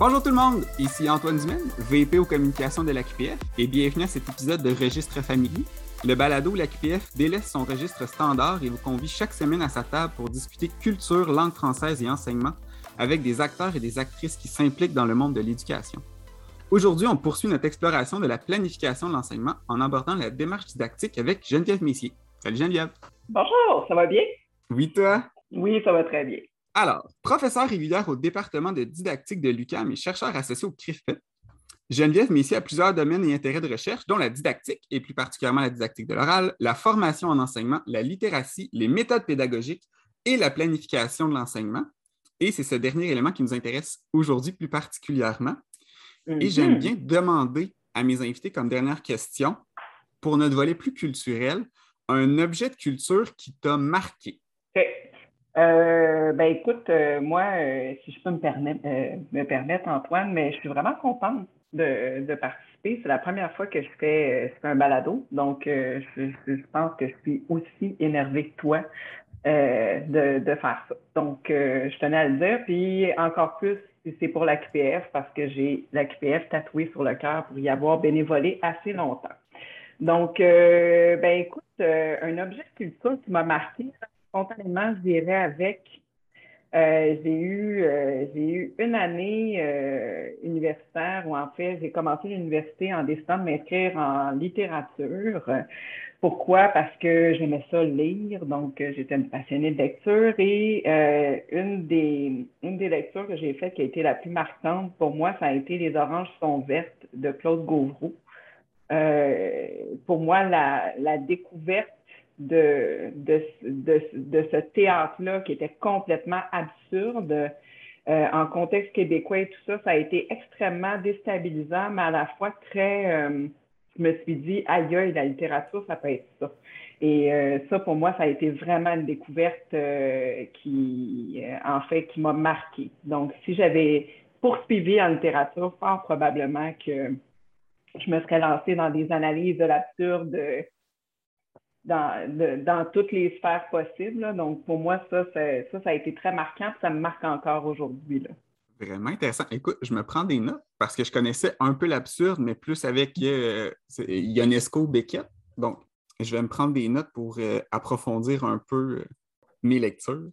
Bonjour tout le monde, ici Antoine Dumaine, VP aux communications de l'AQPF et bienvenue à cet épisode de Registre familier. Le balado l'AQPF délaisse son registre standard et vous convie chaque semaine à sa table pour discuter culture, langue française et enseignement avec des acteurs et des actrices qui s'impliquent dans le monde de l'éducation. Aujourd'hui, on poursuit notre exploration de la planification de l'enseignement en abordant la démarche didactique avec Geneviève Messier. Salut Geneviève. Bonjour, ça va bien? Oui, toi? Oui, ça va très bien. Alors, professeur régulière au département de didactique de l'UQAM et chercheur associé au CRIFPE, Geneviève Messier a plusieurs domaines et intérêts de recherche, dont la didactique, et plus particulièrement la didactique de l'oral, la formation en enseignement, la littératie, les méthodes pédagogiques et la planification de l'enseignement. Et c'est ce dernier élément qui nous intéresse aujourd'hui plus particulièrement. Et j'aime Mhm. bien demander à mes invités comme dernière question, pour notre volet plus culturel, un objet de culture qui t'a marqué. Euh, ben écoute, euh, moi, euh, si je peux me permettre, euh, me permettre, Antoine, mais je suis vraiment contente de, de participer. C'est la première fois que je fais, euh, un balado, donc euh, je, je- pense que je suis aussi énervée que toi de, de faire ça. Donc, je tenais à le dire, puis encore plus c'est pour la QPF, parce que j'ai la QPF tatouée sur le cœur pour y avoir bénévolé assez longtemps. Donc, ben écoute, un objet de culture qui m'a marqué, spontanément, je dirais avec, euh, j'ai eu, euh, j'ai eu une année euh, universitaire où en fait, j'ai commencé l'université en décidant de m'inscrire en littérature. Pourquoi? Parce que j'aimais ça lire, donc j'étais une passionnée de lecture et une des, une des lectures que j'ai faites qui a été la plus marquante pour moi, ça a été Les oranges sont vertes de Claude Gauvreau. Pour moi, la découverte de, de, de, ce théâtre-là qui était complètement absurde euh, en contexte québécois et tout ça, ça a été extrêmement déstabilisant, mais à la fois très, euh, je me suis dit, aïe, aïe, la littérature, ça peut être ça. Et euh, ça, pour moi, ça a été vraiment une découverte qui, en fait, qui m'a marqué. Donc, si j'avais poursuivi en littérature, fort probablement que je me serais lancée dans des analyses de l'absurde dans, de- dans toutes les sphères possibles. là. Donc, pour moi, ça, ça, ça, a été très marquant, puis ça me marque encore aujourd'hui. Vraiment intéressant. Écoute, je me prends des notes parce que je connaissais un peu l'absurde, mais plus avec euh, Ionesco Beckett. Donc, je vais me prendre des notes pour euh, approfondir un peu euh, mes lectures.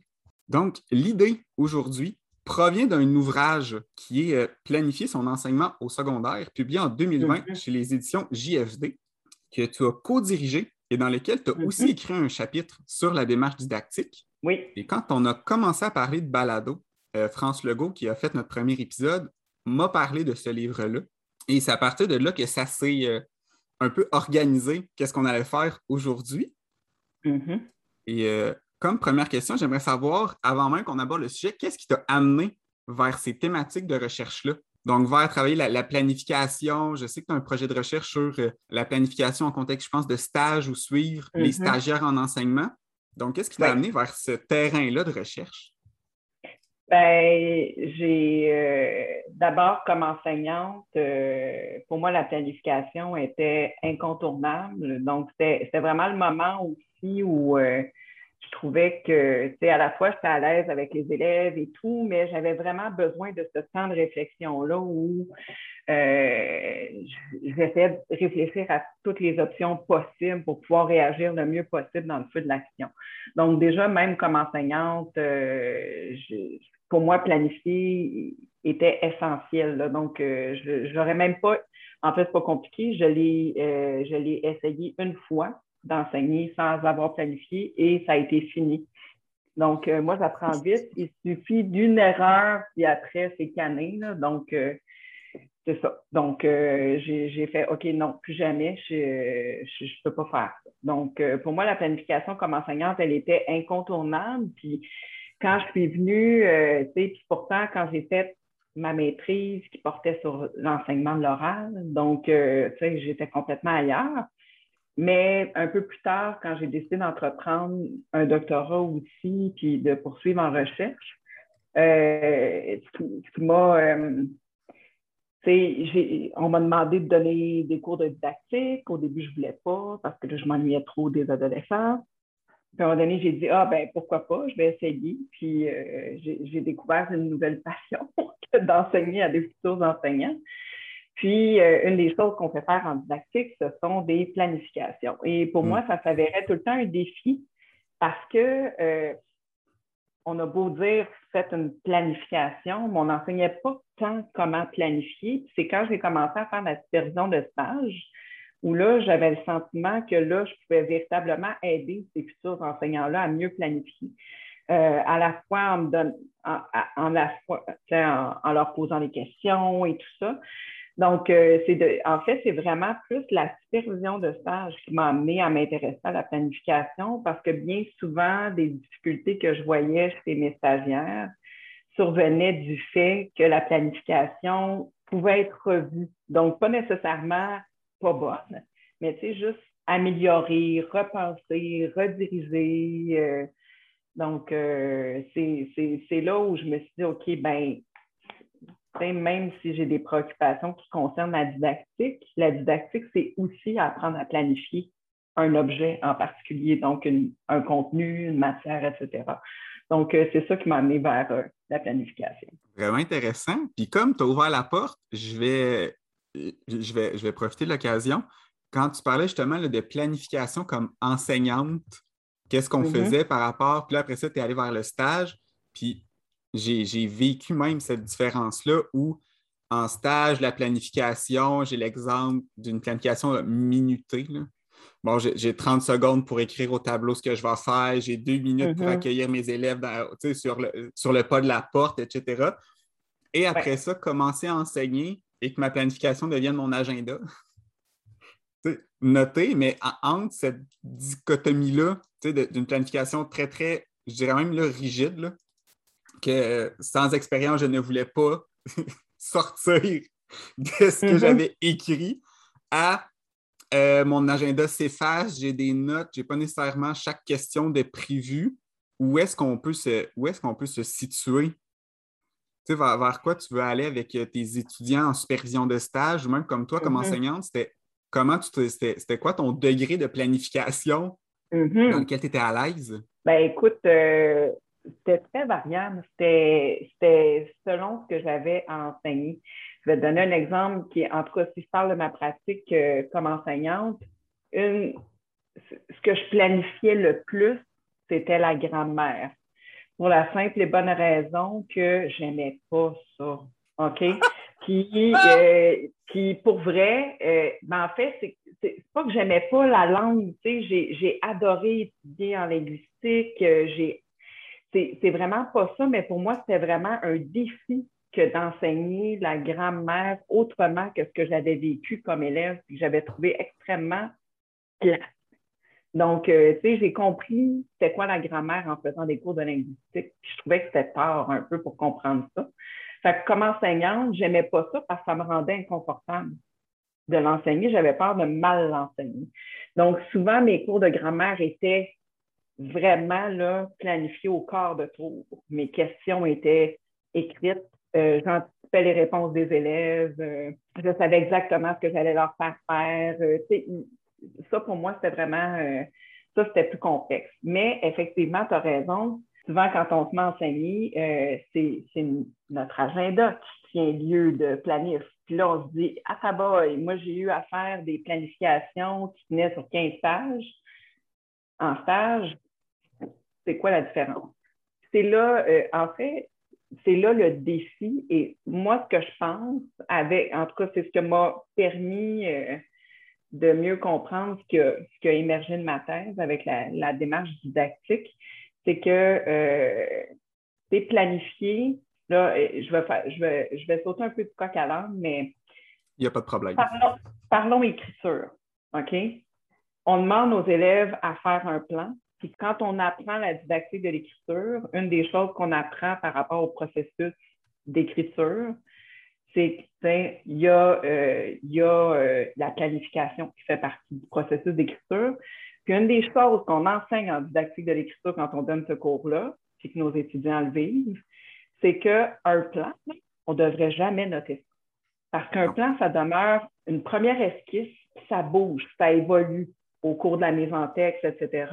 Donc, l'idée aujourd'hui provient d'un ouvrage qui est Planifier son enseignement au secondaire, publié en 2020 Mhm. chez les éditions JFD, que tu as co-dirigé et dans lequel tu as Mhm. aussi écrit un chapitre sur la démarche didactique. Oui, Et quand on a commencé à parler de balado, euh, France Legault, qui a fait notre premier épisode, m'a parlé de ce livre-là. Et c'est à partir de là que ça s'est euh, un peu organisé, qu'est-ce qu'on allait faire aujourd'hui? Mhm. Et euh, comme première question, j'aimerais savoir, avant même qu'on aborde le sujet, qu'est-ce qui t'a amené vers ces thématiques de recherche-là? Donc, vers travailler la, la planification. Je sais que tu as un projet de recherche sur euh, la planification en contexte, je pense, de stage ou suivre les Mhm. stagiaires en enseignement. Donc, qu'est-ce qui t'a Ouais. amené vers ce terrain-là de recherche? Ben, j'ai euh, d'abord comme enseignante, euh, pour moi, la planification était incontournable. Donc, c'était c'était vraiment le moment aussi où euh, je trouvais que, tu sais, à la fois, j'étais à l'aise avec les élèves et tout, mais j'avais vraiment besoin de ce temps de réflexion-là où euh, j'essayais de réfléchir à toutes les options possibles pour pouvoir réagir le mieux possible dans le feu de l'action. Donc, déjà, même comme enseignante, euh, pour moi, planifier était essentiel. Donc, euh, je n'aurais même pas, en fait, pas compliqué, euh, je l'ai essayé une fois d'enseigner sans avoir planifié et ça a été fini. Donc, euh, moi, j'apprends vite. Il suffit d'une erreur, puis après, c'est cané. là. Donc, euh, c'est ça. Donc, euh, j'ai fait, OK, non, plus jamais, je ne peux pas faire ça. Donc, euh, pour moi, la planification comme enseignante, elle était incontournable. Puis, quand je suis venue, tu sais, puis pourtant, quand j'ai fait ma maîtrise qui portait sur l'enseignement de l'oral, donc, tu sais, j'étais complètement ailleurs. Mais un peu plus tard, quand j'ai décidé d'entreprendre un doctorat aussi, puis de poursuivre en recherche, euh, ce euh, on m'a demandé de donner des cours de didactique. Au début, je ne voulais pas parce que je m'ennuyais trop des adolescents. Puis à un moment donné, j'ai dit, ah ben pourquoi pas, je vais essayer. Puis euh, j'ai découvert une nouvelle passion d'enseigner à des futurs enseignants. Puis, euh, une des choses qu'on fait faire en didactique, ce sont des planifications. Et pour mm. moi, ça s'avérait tout le temps un défi parce que euh, on a beau dire faites une planification, mais on n'enseignait pas tant comment planifier. C'est quand j'ai commencé à faire la supervision de stage où là, j'avais le sentiment que là, je pouvais véritablement aider ces futurs enseignants-là à mieux planifier. Euh, à la fois en, me donne, en, la fois, en, leur posant des questions et tout ça. Donc, euh, c'est de, en fait, c'est vraiment plus la supervision de stage qui m'a amené à m'intéresser à la planification parce que bien souvent, des difficultés que je voyais chez mes stagiaires survenaient du fait que la planification pouvait être revue. Donc, pas nécessairement pas bonne, mais tu sais, juste améliorer, repenser, rediriger. Euh, donc, euh, c'est là où je me suis dit, OK, ben, même si j'ai des préoccupations qui concernent la didactique, la didactique, c'est aussi apprendre à planifier un objet en particulier, donc un contenu, une matière, etc. Donc, euh, c'est ça qui m'a amené vers euh, la planification. Vraiment intéressant. Puis comme tu as ouvert la porte, je vais, je vais, je vais profiter de l'occasion. Quand tu parlais justement de planification comme enseignante, qu'est-ce qu'on mm-hmm. faisait par rapport, puis là, après ça, tu es allé vers le stage, puis j'ai vécu même cette différence-là où en stage, la planification, j'ai l'exemple d'une planification minutée. Bon, j'ai 30 secondes pour écrire au tableau ce que je vais faire, j'ai deux minutes pour mm-hmm. accueillir mes élèves sur, le, sur le pas de la porte, etc. Et après ça, commencer à enseigner et que ma planification devienne mon agenda. Noter, mais entre cette dichotomie-là, d'une planification très, très, je dirais même là, rigide, là, que sans expérience, je ne voulais pas sortir de ce que mm-hmm. j'avais écrit à euh, mon agenda s'efface, j'ai des notes, je n'ai pas nécessairement chaque question de prévu. Où est-ce qu'on peut se, où est-ce qu'on peut se situer? Tu sais, vers, quoi tu veux aller avec euh, tes étudiants en supervision de stage ou même comme toi, comme mm-hmm. enseignante? C'était comment tu c'était, quoi ton degré de planification mm-hmm. dans lequel tu étais à l'aise? Ben écoute, euh, c'était très variable. C'était selon ce que j'avais à enseigner. Je vais te donner un exemple qui, en tout cas, si je parle de ma pratique euh, comme enseignante, ce que je planifiais le plus, c'était la grammaire. Pour la simple et bonne raison que j'aimais pas ça. OK? Qui, euh, pour vrai, euh, ben en fait, c'est pas que j'aimais pas la langue, tu sais, j'ai adoré étudier en linguistique, j'ai c'est vraiment pas ça, mais pour moi, c'était vraiment un défi que d'enseigner la grammaire autrement que ce que j'avais vécu comme élève, que j'avais trouvé extrêmement plat. Donc, euh, tu sais, j'ai compris c'était quoi la grammaire en faisant des cours de linguistique. je trouvais que c'était tard un peu pour comprendre ça. Fait que comme enseignante, j'aimais pas ça parce que ça me rendait inconfortable de l'enseigner. J'avais peur de mal l'enseigner. Donc, souvent, mes cours de grammaire étaient vraiment là, planifié au quart de tour. Mes questions étaient écrites, euh, j'anticipais les réponses des élèves, euh, je savais exactement ce que j'allais leur faire faire. Euh, ça, pour moi, c'était vraiment, ça, c'était plus complexe. Mais effectivement, tu as raison. Souvent, quand on se met enseigner, c'est notre agenda qui tient lieu de planif. Puis là, on se dit, ah, ça va, moi, j'ai eu à faire des planifications qui tenaient sur 15 pages en stage c'est quoi la différence? C'est là, euh, en fait, c'est là le défi. Et moi, ce que je pense, avec, en tout cas, c'est ce qui m'a permis euh, de mieux comprendre ce qui, a, émergé de ma thèse avec la, démarche didactique, c'est que euh, c'est planifié. Là, je vais, faire, je, vais, je vais sauter un peu de coq à l'âme, mais. Il n'y a pas de problème. Parlons, parlons écriture. OK? On demande aux élèves à faire un plan, puis quand on apprend la didactique de l'écriture, une des choses qu'on apprend par rapport au processus d'écriture, c'est qu'il y a, euh, y a euh, la qualification qui fait partie du processus d'écriture. Puis une des choses qu'on enseigne en didactique de l'écriture quand on donne ce cours-là, puis que nos étudiants le vivent, c'est qu'un plan, on ne devrait jamais noter ça. Parce qu'un plan, ça demeure une première esquisse, ça bouge, ça évolue au cours de la mise en texte, etc.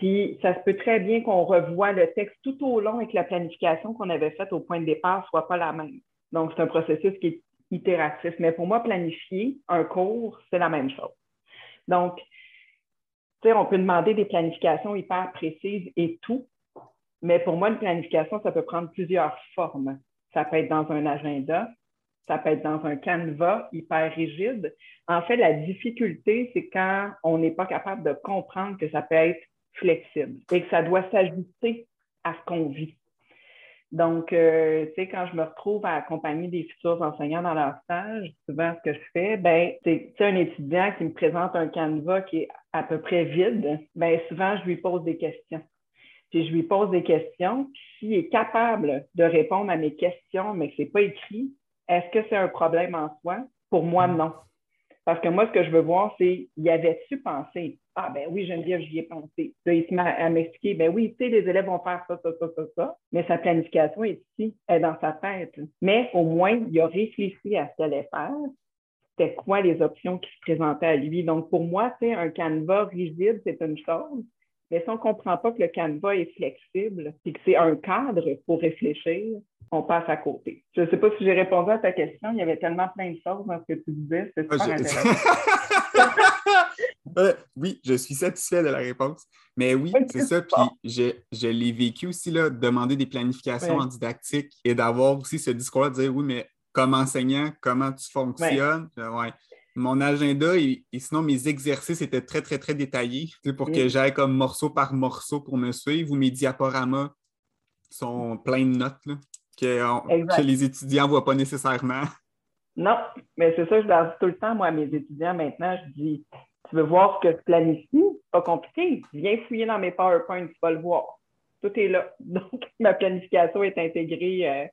Puis ça se peut très bien qu'on revoie le texte tout au long et que la planification qu'on avait faite au point de départ ne soit pas la même. Donc, c'est un processus qui est itératif. Mais pour moi, planifier un cours, c'est la même chose. Donc, tu sais, on peut demander des planifications hyper précises et tout, mais pour moi, une planification, ça peut prendre plusieurs formes. Ça peut être dans un agenda, ça peut être dans un canevas hyper rigide. En fait, la difficulté, c'est quand on n'est pas capable de comprendre que ça peut être flexible et que ça doit s'ajuster à ce qu'on vit. Donc, euh, tu sais, quand je me retrouve à accompagner des futurs enseignants dans leur stage, souvent ce que je fais, ben, c'est un étudiant qui me présente un canevas qui est à peu près vide, ben, souvent je lui pose des questions. Puis je lui pose des questions, puis s'il est capable de répondre à mes questions, mais que ce n'est pas écrit, est-ce que c'est un problème en soi? Pour moi, non. Parce que moi, ce que je veux voir, c'est y avait-tu pensé? Ah, ben oui, Geneviève, j'y ai pensé. Il se met à m'expliquer, ben oui, tu sais, les élèves vont faire ça, ça, ça, ça, ça, mais sa planification est ici, elle est dans sa tête. Mais au moins, il a réfléchi à ce qu'il allait faire. C'était quoi les options qui se présentaient à lui? Donc, pour moi, c'est un canevas rigide, c'est une chose. Mais si on ne comprend pas que le canevas est flexible et que c'est un cadre pour réfléchir, on passe à côté. Je ne sais pas si j'ai répondu à ta question. Il y avait tellement plein de choses dans ce que tu disais. C'est super intéressant. oui, je suis satisfait de la réponse. Mais oui, c'est ça. Puis je, l'ai vécu aussi, là, demander des planifications en didactique et d'avoir aussi ce discours-là de dire oui, mais comme enseignant, comment tu fonctionnes? Ouais mon agenda et, sinon mes exercices étaient très, très, très détaillés pour que j'aille comme morceau par morceau pour me suivre ou mes diaporamas sont pleins de notes que, les étudiants ne voient pas nécessairement. Non, mais c'est ça, je leur dis tout le temps, moi, à mes étudiants maintenant, je dis Tu veux voir ce que je planifie? Pas compliqué. Viens fouiller dans mes PowerPoint, tu vas le voir. Tout est là. Donc, ma planification est intégrée euh,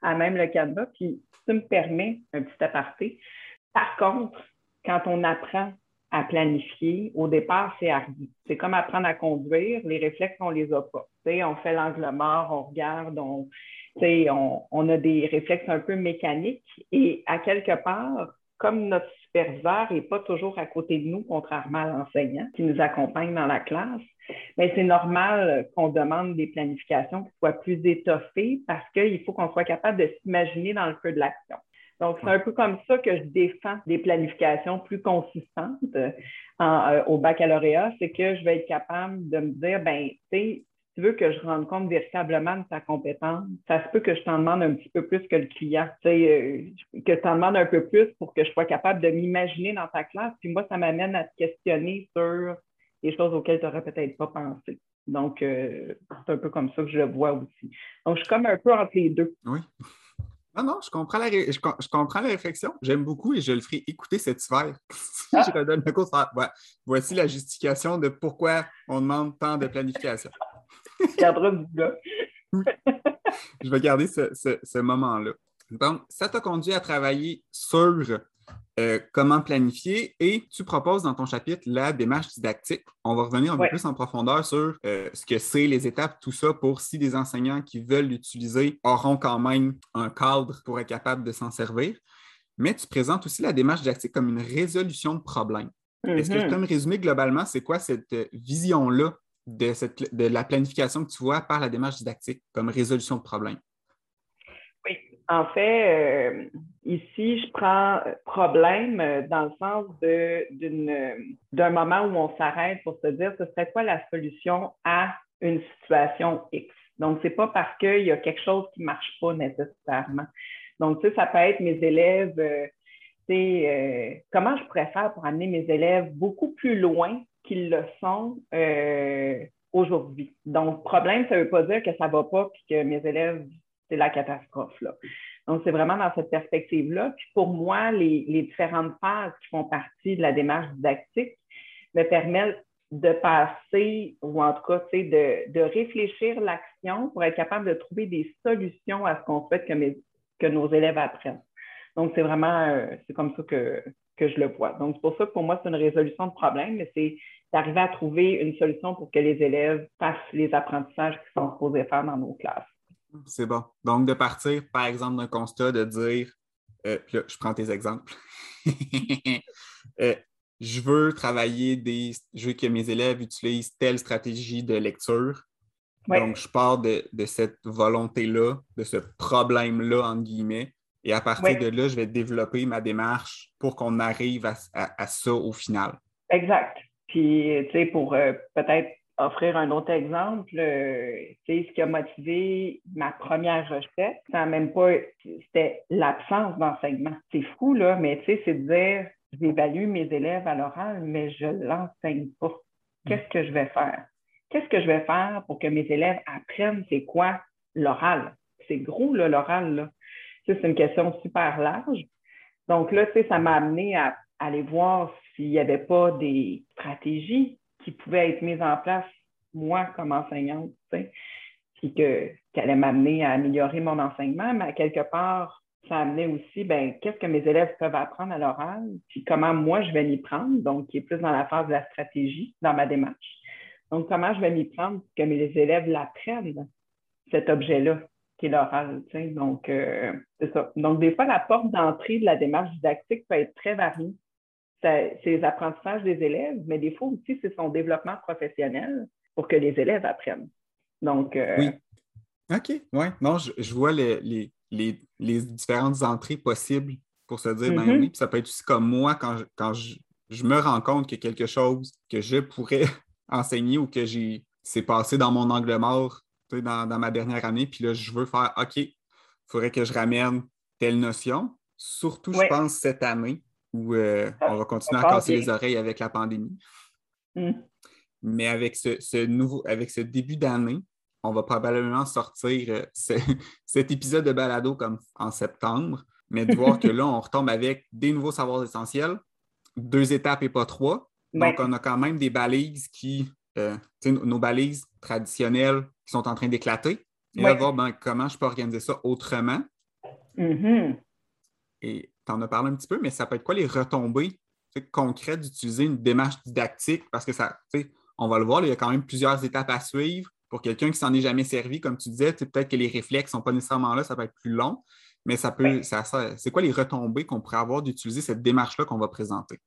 à même le Canva. Puis, ça me permet, un petit aparté, par contre, quand on apprend à planifier, au départ, c'est ardu. C'est comme apprendre à conduire. Les réflexes, on les a pas. on fait l'angle mort, on regarde, on, on, a des réflexes un peu mécaniques. Et à quelque part, comme notre superviseur n'est pas toujours à côté de nous, contrairement à l'enseignant qui nous accompagne dans la classe, mais c'est normal qu'on demande des planifications qui soient plus étoffées parce qu'il faut qu'on soit capable de s'imaginer dans le feu de l'action. Donc, c'est un peu comme ça que je défends des planifications plus consistantes euh, euh, au baccalauréat, c'est que je vais être capable de me dire, ben, tu sais, tu veux que je rende compte véritablement de ta compétence, ça se peut que je t'en demande un petit peu plus que le client, tu sais, euh, que je t'en demande un peu plus pour que je sois capable de m'imaginer dans ta classe. Puis moi, ça m'amène à te questionner sur des choses auxquelles tu n'aurais peut-être pas pensé. Donc, c'est un peu comme ça que je le vois aussi. Donc, je suis comme un peu entre les deux. Oui. Non, non, je comprends la, je, comprends la réflexion. J'aime beaucoup et je le ferai écouter cet hiver. si je redonne le cours, voici la justification de pourquoi on demande tant de planification. je vais garder ce, ce moment-là. Donc, ça t'a conduit à travailler sur euh, comment planifier et tu proposes dans ton chapitre la démarche didactique. On va revenir un peu plus en profondeur sur euh, ce que c'est, les étapes, tout ça, pour si des enseignants qui veulent l'utiliser auront quand même un cadre pour être capables de s'en servir. Mais tu présentes aussi la démarche didactique comme une résolution de problème. Est-ce que tu peux me résumer globalement, c'est quoi cette vision-là de, de la planification que tu vois par la démarche didactique comme résolution de problème? En fait, euh, ici, je prends problème euh, dans le sens d'un moment où on s'arrête pour se dire ce serait quoi la solution à une situation X? Donc, ce n'est pas parce qu'il y a quelque chose qui marche pas nécessairement. Donc, tu sais, ça peut être mes élèves, euh, euh, comment je pourrais faire pour amener mes élèves beaucoup plus loin qu'ils le sont aujourd'hui? Donc, problème, ça veut pas dire que ça va pas et que mes élèves c'est la catastrophe. Là. Donc, c'est vraiment dans cette perspective-là. Puis pour moi, les, différentes phases qui font partie de la démarche didactique me permettent de passer, ou en tout cas, de, de réfléchir l'action pour être capable de trouver des solutions à ce qu'on souhaite que, que nos élèves apprennent. Donc, c'est vraiment, euh, c'est comme ça que, que je le vois. Donc, c'est pour ça que pour moi, c'est une résolution de problème, mais c'est d'arriver à trouver une solution pour que les élèves fassent les apprentissages qu'ils sont supposés faire dans nos classes. C'est bon. Donc, de partir, par exemple, d'un constat, de dire, euh, là, je prends tes exemples. Euh, je veux travailler des. Je veux que mes élèves utilisent telle stratégie de lecture. Donc, je pars de, cette volonté-là, de ce problème-là, entre guillemets. Et à partir de là, je vais développer ma démarche pour qu'on arrive à, ça au final. Exact. Puis, tu sais, pour euh, peut-être offrir un autre exemple, euh, sais, ce qui a motivé ma première recette, ça même pas, c'était l'absence d'enseignement. C'est fou, là, mais tu sais, c'est de dire, j'évalue mes élèves à l'oral, mais je ne l'enseigne pas. Qu'est-ce que je vais faire? Qu'est-ce que je vais faire pour que mes élèves apprennent c'est quoi l'oral? C'est gros, l'oral, là. C'est une question super large. Donc là, tu sais, ça m'a amené à aller voir s'il n'y avait pas des stratégies qui pouvaient être mises en place, moi, comme enseignante, puis que, qui allaient m'amener à améliorer mon enseignement, mais quelque part, ça amenait aussi, ben, qu'est-ce que mes élèves peuvent apprendre à l'oral, puis comment moi je vais m'y prendre, donc qui est plus dans la phase de la stratégie, dans ma démarche. Donc, comment je vais m'y prendre pour que mes élèves l'apprennent, cet objet-là, qui est l'oral. Donc, euh, c'est ça. Donc, des fois, la porte d'entrée de la démarche didactique peut être très variée c'est les apprentissages des élèves, mais des fois aussi, c'est son développement professionnel pour que les élèves apprennent. Donc, euh, oui. OK, oui. Non, je, vois les, les, différentes entrées possibles pour se dire, ben mm-hmm. oui, ça peut être aussi comme moi quand, je, quand je, me rends compte que quelque chose que je pourrais enseigner ou que j'ai c'est passé dans mon angle mort dans, dans ma dernière année, puis là, je veux faire OK, il faudrait que je ramène telle notion. Surtout, je pense, cette année, où euh, on va continuer à casser les oreilles avec la pandémie. Hmm. Mais avec ce, nouveau, avec ce début d'année, on va probablement sortir euh, cet épisode de balado comme en septembre, mais de voir que là, on retombe avec des nouveaux savoirs essentiels, deux étapes et pas trois. Donc, on a quand même des balises qui, euh, nos balises traditionnelles qui sont en train d'éclater. Et là, voir ben, comment je peux organiser ça autrement. Mm-hmm. Et tu en as parlé un petit peu, mais ça peut être quoi les retombées concrètes d'utiliser une démarche didactique? Parce que ça, on va le voir, il y a quand même plusieurs étapes à suivre. Pour quelqu'un qui s'en est jamais servi, comme tu disais, peut-être que les réflexes ne sont pas nécessairement là, ça peut être plus long, mais ça peut. Ça, c'est quoi les retombées qu'on pourrait avoir d'utiliser cette démarche-là qu'on va présenter?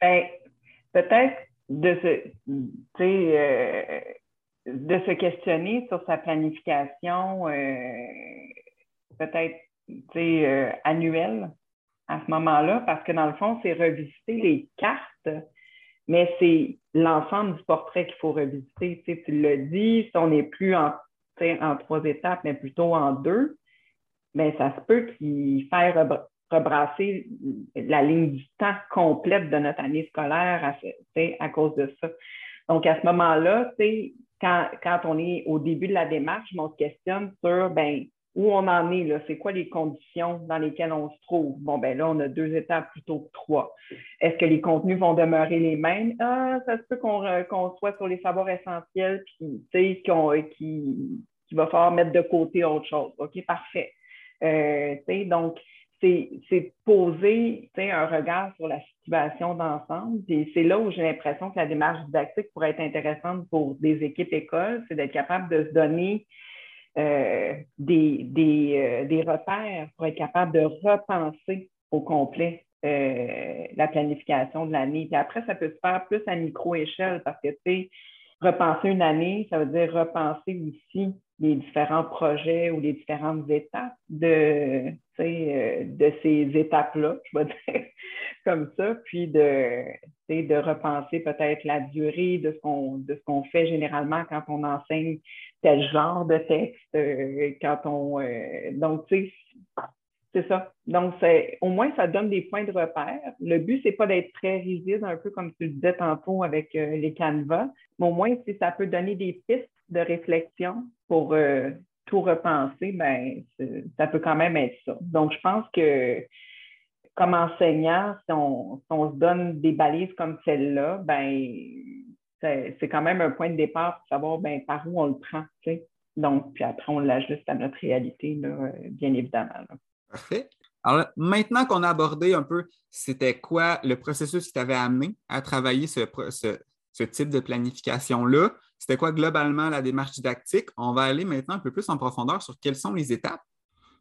Ben, peut-être de se, euh, de se questionner sur sa planification, euh, peut-être euh, annuelle à ce moment-là, parce que dans le fond, c'est revisiter les cartes, mais c'est l'ensemble du portrait qu'il faut revisiter. Tu, tu l'as dit, si on n'est plus en, trois étapes, mais plutôt en deux, mais ça se peut qu'il fasse rebrasser la ligne du temps complète de notre année scolaire à, à cause de ça. Donc, à ce moment-là, quand, quand on est au début de la démarche, on se questionne sur ben, où on en est, là, c'est quoi les conditions dans lesquelles on se trouve? Bon, ben là, on a deux étapes plutôt que trois. Est-ce que les contenus vont demeurer les mêmes? Ah, ça se peut qu'on soit sur les savoirs essentiels, puis, tu sais, qu'il va falloir mettre de côté autre chose. OK, parfait. Euh, donc, c'est poser un regard sur la situation d'ensemble. C'est là où j'ai l'impression que la démarche didactique pourrait être intéressante pour des équipes écoles, c'est d'être capable de se donner euh, des, des, euh, des, repères pour être capable de repenser au complet euh, la planification de l'année. Puis après, ça peut se faire plus à micro-échelle parce que, tu sais, repenser une année, ça veut dire repenser aussi les différents projets ou les différentes étapes de, de ces étapes-là, je vais dire comme ça, puis de, repenser peut-être la durée de ce qu'on de ce qu'on fait généralement quand on enseigne tel genre de texte, euh, quand on euh, donc tu sais c'est ça. Donc, au moins, ça donne des points de repère. Le but, c'est pas d'être très rigide, un peu comme tu le disais tantôt avec euh, les canevas, mais au moins, si ça peut donner des pistes de réflexion pour tout repenser, ben, ça peut quand même être ça. Donc, je pense que comme enseignant, si on, se donne des balises comme celle-là, ben, c'est quand même un point de départ pour savoir ben, par où on le prend. Donc, puis après, on l'ajuste à notre réalité, bien évidemment. Parfait. Alors, maintenant qu'on a abordé un peu c'était quoi le processus qui t'avait amené à travailler ce, ce type de planification-là, c'était quoi globalement la démarche didactique, on va aller maintenant un peu plus en profondeur sur quelles sont les étapes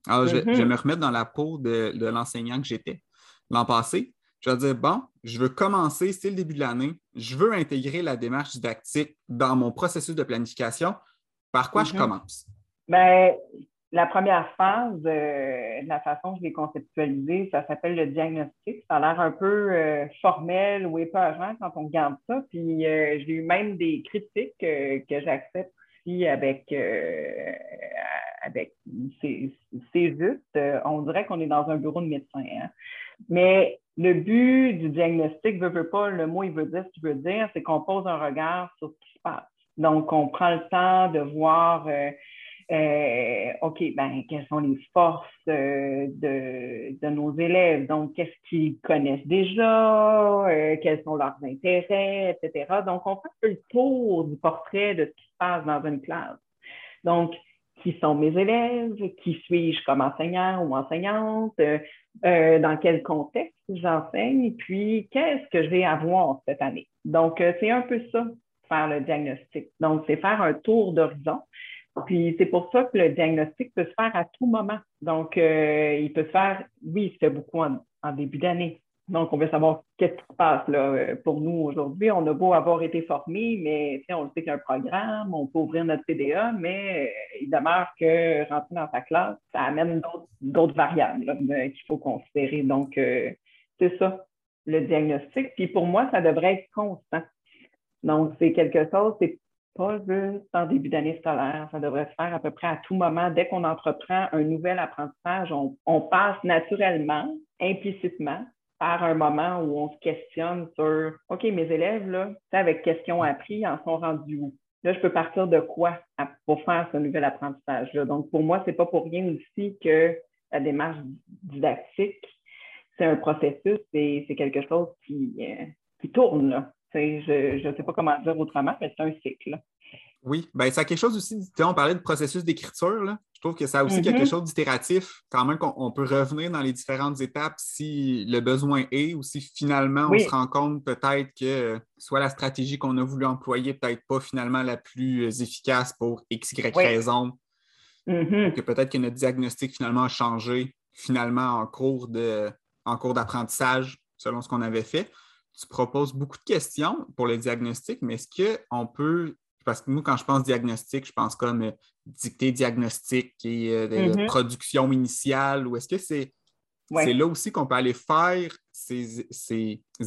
alors, je, vais, mm-hmm. me remettre dans la peau de, l'enseignant que j'étais l'an passé. Je vais dire, bon, je veux commencer, c'est le début de l'année, je veux intégrer la démarche didactique dans mon processus de planification. Par quoi je mm-hmm. commence? Bien, la première phase, euh, la façon que je l'ai conceptualisée, ça s'appelle le diagnostic. Ça a l'air un peu euh, formel ou épeurant quand on regarde ça. Puis euh, j'ai eu même des critiques que j'accepte aussi avec, avec c'est juste. on dirait qu'on est dans un bureau de médecin. Hein. Mais le but du diagnostic veut, veut pas, le mot il veut dire ce qu'il veut dire, c'est qu'on pose un regard sur ce qui se passe. Donc, on prend le temps de voir euh, OK, ben, quelles sont les forces euh, de, de, nos élèves? Donc, qu'est-ce qu'ils connaissent déjà? Euh, quels sont leurs intérêts, etc. Donc, on fait le tour du portrait de ce qui se passe dans une classe. Donc, qui sont mes élèves? Qui suis-je comme enseignant ou enseignante? dans quel contexte j'enseigne? Puis, qu'est-ce que je vais avoir cette année? Donc, c'est un peu ça, faire le diagnostic. Donc, c'est faire un tour d'horizon puis c'est pour ça que le diagnostic peut se faire à tout moment. Donc, euh, il peut se faire, oui, il se fait beaucoup en, début d'année. Donc, on veut savoir qu'est-ce qui se passe là, euh, pour nous aujourd'hui. On a beau avoir été formés, mais on sait qu'il y a un programme, on peut ouvrir notre PDA, mais euh, il demeure que rentrer dans sa classe, ça amène d'autres variables qu'il faut considérer. Donc, c'est ça, le diagnostic. Puis pour moi, ça devrait être constant. Donc, c'est quelque chose, c'est pas juste en début d'année scolaire. Ça devrait se faire à peu près à tout moment. Dès qu'on entreprend un nouvel apprentissage, on, passe naturellement, implicitement, par un moment où on se questionne sur OK, mes élèves, là, avec questions apprises, en sont rendus où? Là, je peux partir de quoi pour faire ce nouvel apprentissage-là? Donc, pour moi, ce n'est pas pour rien aussi que la démarche didactique, c'est un processus, c'est quelque chose qui, euh, qui tourne. Là je ne sais pas comment dire autrement, mais c'est un cycle. Oui, ben, ça a quelque chose aussi, on parlait de processus d'écriture, je trouve que ça a aussi quelque mm-hmm. chose d'itératif, quand même qu'on peut revenir dans les différentes étapes si le besoin est ou si finalement on se rend compte peut-être que soit la stratégie qu'on a voulu employer peut-être pas finalement la plus efficace pour X, Y raison, mm-hmm. que peut-être que notre diagnostic finalement a changé finalement en cours de en cours d'apprentissage selon ce qu'on avait fait tu proposes beaucoup de questions pour le diagnostic, mais est-ce qu'on peut, parce que nous, quand je pense diagnostic, je pense comme euh, dictée diagnostic et euh, mm-hmm. production initiale, ou est-ce que c'est là aussi qu'on peut aller faire ces,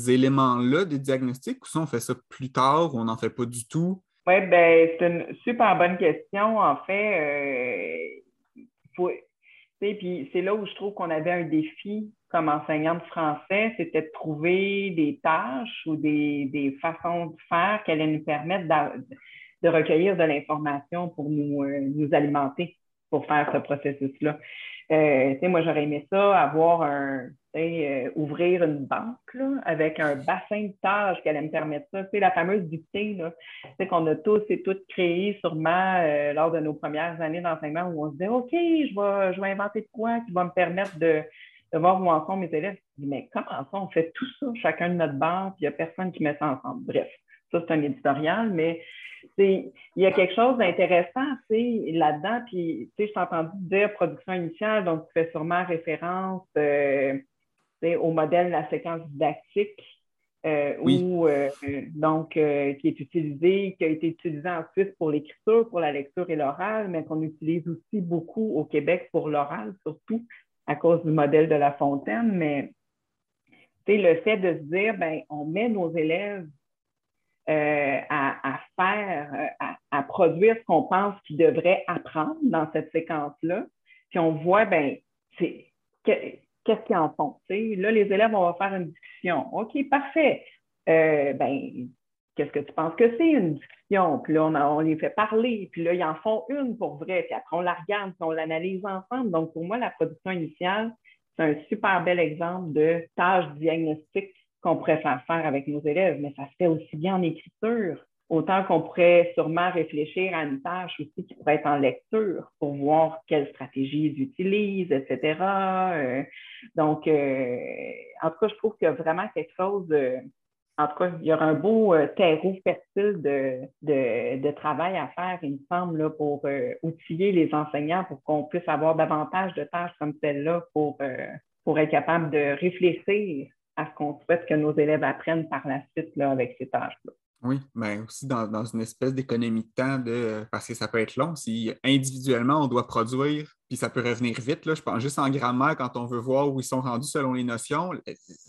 éléments-là de diagnostic, ou si on fait ça plus tard, ou on n'en fait pas du tout? Oui, ben, c'est une super bonne question. En fait, euh, puis c'est là où je trouve qu'on avait un défi comme enseignante français, c'était de trouver des tâches ou des, façons de faire qui allaient nous permettre de, recueillir de l'information pour nous, euh, nous alimenter pour faire ce processus-là. Euh, moi, j'aurais aimé ça, avoir un, euh, ouvrir une banque avec un bassin de tâches qui allait me permettre ça. C'est la fameuse dictée qu'on a tous et toutes créé sûrement lors de nos premières années d'enseignement où on se disait OK, je vais, je vais inventer de quoi qui va me permettre de, de voir où en sont mes élèves. Je dis, mais comment ça, on fait tout ça, chacun de notre banque, il n'y a personne qui met ça ensemble. Bref, ça, c'est un éditorial, mais il y a quelque chose d'intéressant là-dedans. Puis, je t'ai entendu dire production initiale, donc tu fais sûrement référence euh, au modèle de la séquence didactique. Euh, euh donc, qui est utilisé, qui a été utilisé en Suisse pour l'écriture, pour la lecture et l'oral, mais qu'on utilise aussi beaucoup au Québec pour l'oral, surtout à cause du modèle de la fontaine, mais le fait de se dire, ben, on met nos élèves euh, à, faire, euh, à, produire ce qu'on pense qu'ils devraient apprendre dans cette séquence-là, puis on voit, ben, qu'est-ce qu'ils en font? Là, les élèves, on va faire une discussion. OK, parfait. Euh, ben, qu'est-ce que tu penses que c'est une discussion? Puis là, on, les fait parler, puis là, ils en font une pour vrai, puis après, on la regarde, puis on l'analyse ensemble. Donc, pour moi, la production initiale, c'est un super bel exemple de tâche diagnostique qu'on pourrait faire faire avec nos élèves, mais ça se fait aussi bien en écriture. Autant qu'on pourrait sûrement réfléchir à une tâche aussi qui pourrait être en lecture pour voir quelles stratégies ils utilisent, etc. Euh, donc, euh, en tout cas, je trouve qu'il y a vraiment quelque chose en tout cas, il y aura un beau euh, terreau fertile de, travail à faire, il me semble, pour euh, outiller les enseignants pour qu'on puisse avoir davantage de tâches comme celle-là pour, euh, pour être capable de réfléchir à ce qu'on souhaite que nos élèves apprennent par la suite avec ces tâches-là. Oui, mais aussi dans, une espèce d'économie de temps, de, parce que ça peut être long. Si individuellement, on doit produire, puis ça peut revenir vite, là, je pense juste en grammaire, quand on veut voir où ils sont rendus selon les notions,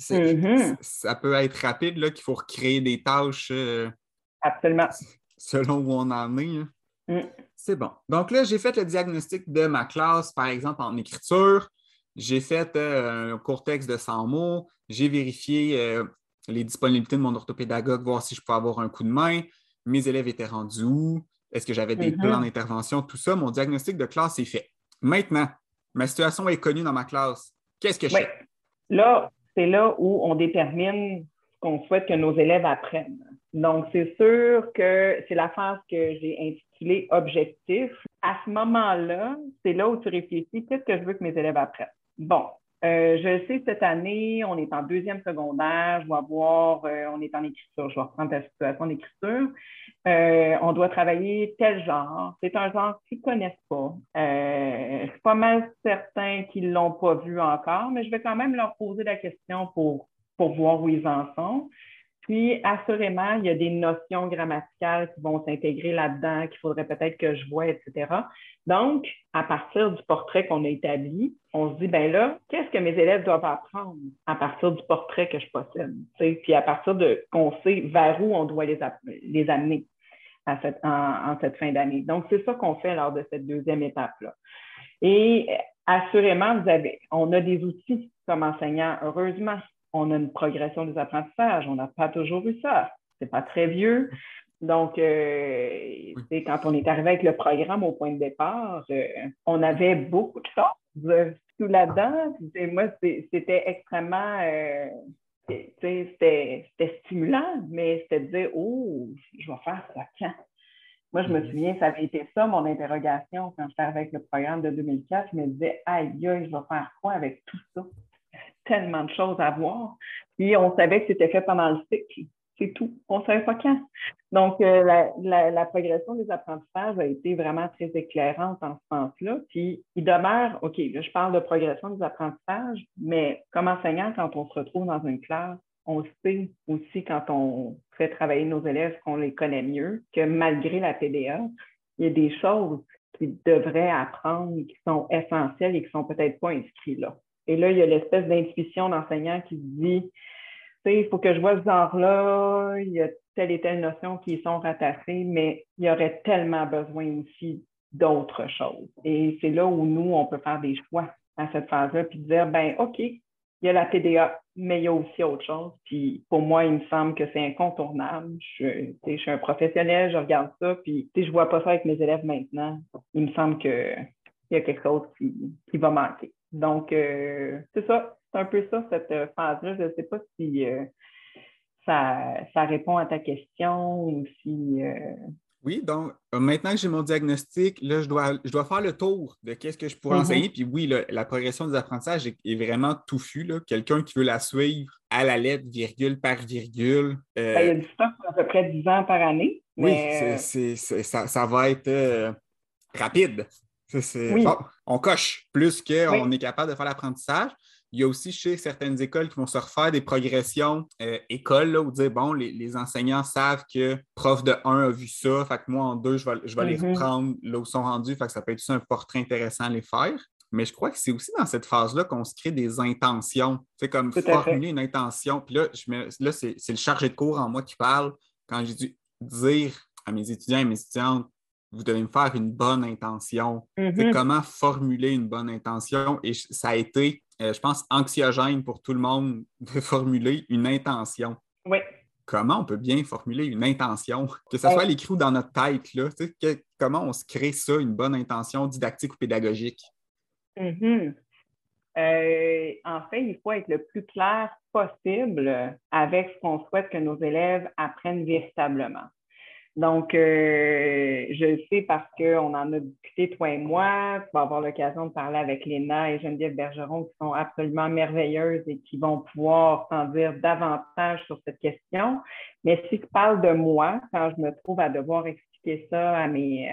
mm-hmm. ça peut être rapide qu'il faut recréer des tâches. Euh, Absolument. Selon où on en est. Hein. Mm. C'est bon. Donc là, j'ai fait le diagnostic de ma classe, par exemple, en écriture. J'ai fait euh, un court texte de 100 mots. J'ai vérifié euh, les disponibilités de mon orthopédagogue, voir si je pouvais avoir un coup de main. Mes élèves étaient rendus où? Est-ce que j'avais des mm-hmm. plans d'intervention? Tout ça, mon diagnostic de classe est fait. Maintenant, ma situation est connue dans ma classe. Qu'est-ce que je fais? Là, c'est là où on détermine ce qu'on souhaite que nos élèves apprennent. Donc, c'est sûr que c'est la phase que j'ai intitulée Objectif. À ce moment-là, c'est là où tu réfléchis, qu'est-ce que je veux que mes élèves apprennent? Bon, euh, je sais, cette année, on est en deuxième secondaire, je vais voir, euh, on est en écriture, je vais reprendre ta situation d'écriture. Euh, on doit travailler tel genre. C'est un genre qu'ils ne connaissent pas. je suis pas mal certain qu'ils ne l'ont pas vu encore, mais je vais quand même leur poser la question pour, pour voir où ils en sont. Puis, assurément, il y a des notions grammaticales qui vont s'intégrer là-dedans, qu'il faudrait peut-être que je vois, etc. Donc, à partir du portrait qu'on a établi, on se dit, ben là, qu'est-ce que mes élèves doivent apprendre à partir du portrait que je possède? Puis à partir de qu'on sait vers où on doit les, les amener à cette, en, cette fin d'année. Donc, c'est ça qu'on fait lors de cette deuxième étape-là. Et assurément, vous avez, on a des outils comme enseignants, heureusement on a une progression des apprentissages. On n'a pas toujours eu ça. C'est pas très vieux. Donc, euh, quand on est arrivé avec le programme au point de départ, euh, on avait beaucoup de choses euh, tout là-dedans. Moi, c'était extrêmement, c'était stimulant, mais c'était de dire, oh, je vais faire ça quand? Moi, je me mm-hmm. souviens, ça avait été ça, mon interrogation, quand j'étais avec le programme de 2004. Je me disais, aïe, je vais faire quoi avec tout ça? Tellement de choses à voir. Puis on savait que c'était fait pendant le cycle. C'est tout. On ne savait pas quand. Donc, euh, la, progression des apprentissages a été vraiment très éclairante en ce sens-là. Puis, il demeure, OK, là, je parle de progression des apprentissages, mais comme enseignant, quand on se retrouve dans une classe, on sait aussi quand on fait travailler nos élèves qu'on les connaît mieux, que malgré la PDA, il y a des choses qu'ils devraient apprendre qui sont essentielles et qui ne sont peut-être pas inscrites là. Et là, il y a l'espèce d'intuition d'enseignant qui se dit, tu sais, il faut que je vois ce genre-là, il y a telle et telle notion qui y sont rattachées, mais il y aurait tellement besoin aussi d'autres choses. Et c'est là où nous, on peut faire des choix à cette phase-là, puis dire, ben OK, il y a la TDA, mais il y a aussi autre chose. Puis pour moi, il me semble que c'est incontournable. Je, je suis un professionnel, je regarde ça, puis je ne vois pas ça avec mes élèves maintenant. Il me semble qu'il y a quelque chose qui va manquer. Donc, euh, c'est ça, c'est un peu ça, cette euh, phase-là. Je ne sais pas si euh, ça, répond à ta question ou si. Oui, donc maintenant que j'ai mon diagnostic, là, je dois, je dois faire le tour de qu'est-ce que je pourrais mm-hmm. enseigner. Puis oui, la progression des apprentissages est, vraiment touffue. Quelqu'un qui veut la suivre à la lettre, virgule par virgule. Ben, il y a du temps, à peu près 10 ans par année. Oui, ça, ça, va être rapide on coche plus qu'on est capable de faire l'apprentissage. Il y a aussi chez certaines écoles qui vont se refaire des progressions euh, écoles, là, où dire, bon, les, enseignants savent que prof de 1 a vu ça, fait que moi, en deux, je vais, je vais les mm-hmm. reprendre là où ils sont rendus, fait que ça peut être aussi un portrait intéressant à les faire. Mais je crois que c'est aussi dans cette phase-là qu'on se crée des intentions. C'est comme formuler une intention. Puis là, là c'est le chargé de cours en moi qui parle quand j'ai dû dire à mes étudiants et mes étudiantes vous devez me faire une bonne intention. Mm-hmm. Comment formuler une bonne intention? Et ça a été, euh, je pense, anxiogène pour tout le monde de formuler une intention. Oui. Comment on peut bien formuler une intention? Que ce soit à l'écrit ou dans notre tête, là, comment on se crée ça, une bonne intention didactique ou pédagogique? Euh, en fait, il faut être le plus clair possible avec ce qu'on souhaite que nos élèves apprennent véritablement. Donc, euh, je le sais parce qu'on en a discuté, toi et moi. Tu vas avoir l'occasion de parler avec Léna et Geneviève Bergeron qui sont absolument merveilleuses et qui vont pouvoir t'en dire davantage sur cette question. Mais si tu parles de moi, quand je me trouve à devoir expliquer ça à mes,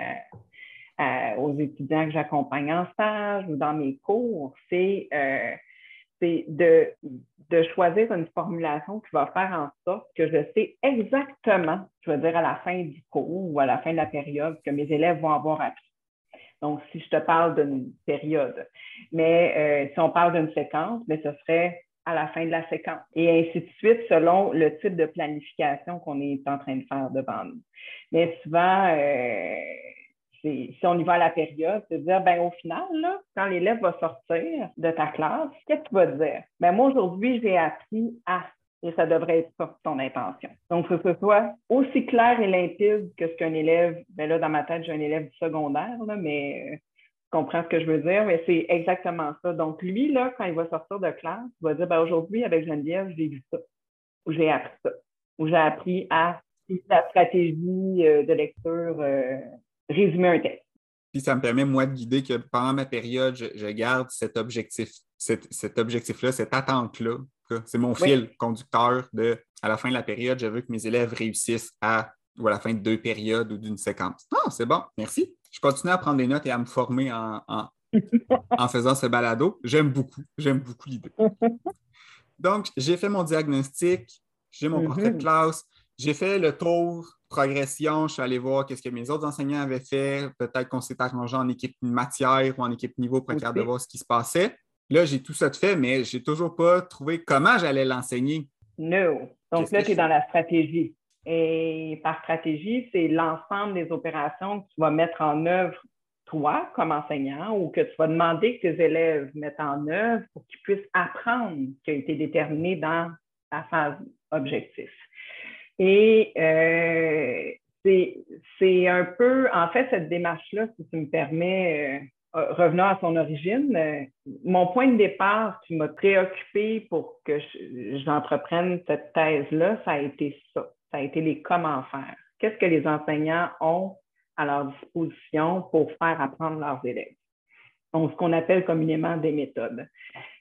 euh, aux étudiants que j'accompagne en stage ou dans mes cours, c'est euh, c'est de, de choisir une formulation qui va faire en sorte que je sais exactement, je veux dire, à la fin du cours ou à la fin de la période, que mes élèves vont avoir appris. Donc, si je te parle d'une période, mais euh, si on parle d'une séquence, mais ce serait à la fin de la séquence. Et ainsi de suite, selon le type de planification qu'on est en train de faire devant nous. Mais souvent, euh, si on y va à la période, de dire, ben, au final, là, quand l'élève va sortir de ta classe, qu'est-ce que tu vas dire? Ben, moi, aujourd'hui, j'ai appris à et ça devrait être ça, ton intention. Donc, que ce soit aussi clair et limpide que ce qu'un élève, ben là, dans ma tête, j'ai un élève du secondaire, là, mais euh, comprends ce que je veux dire, mais c'est exactement ça. Donc, lui, là, quand il va sortir de classe, il va dire ben, aujourd'hui, avec Geneviève, j'ai vu ça, ou j'ai appris ça, ou j'ai appris à la stratégie euh, de lecture euh, résumer un texte. Puis ça me permet, moi, de guider que pendant ma période, je, garde cet objectif, cet, objectif-là, cette attente-là. C'est mon fil conducteur de à la fin de la période, je veux que mes élèves réussissent à ou à la fin de deux périodes ou d'une séquence. Ah, c'est bon, merci je continue à prendre des notes et à me former en, en, faisant ce balado. J'aime beaucoup, j'aime beaucoup l'idée. Donc, j'ai fait mon diagnostic, j'ai mon portrait de mhm. classe, j'ai fait le tour progression, je suis allé voir qu'est-ce que mes autres enseignants avaient fait. Peut-être qu'on s'est arrangé en équipe matière ou en équipe niveau pour regarder voir ce qui se passait. Là, j'ai tout ça de fait, mais je n'ai toujours pas trouvé comment j'allais l'enseigner. Non. Donc là, tu es dans la stratégie. Et par stratégie, c'est l'ensemble des opérations que tu vas mettre en œuvre toi comme enseignant ou que tu vas demander que tes élèves mettent en œuvre pour qu'ils puissent apprendre ce qui a été déterminé dans la phase objectif. Et euh, c'est un peu, en fait, cette démarche-là, si tu me permets, euh, revenant à son origine, euh, mon point de départ qui m'a préoccupé pour que j'entreprenne cette thèse-là, ça a été ça ça a été les comment faire. Qu'est-ce que les enseignants ont à leur disposition pour faire apprendre leurs élèves? Donc, ce qu'on appelle communément des méthodes.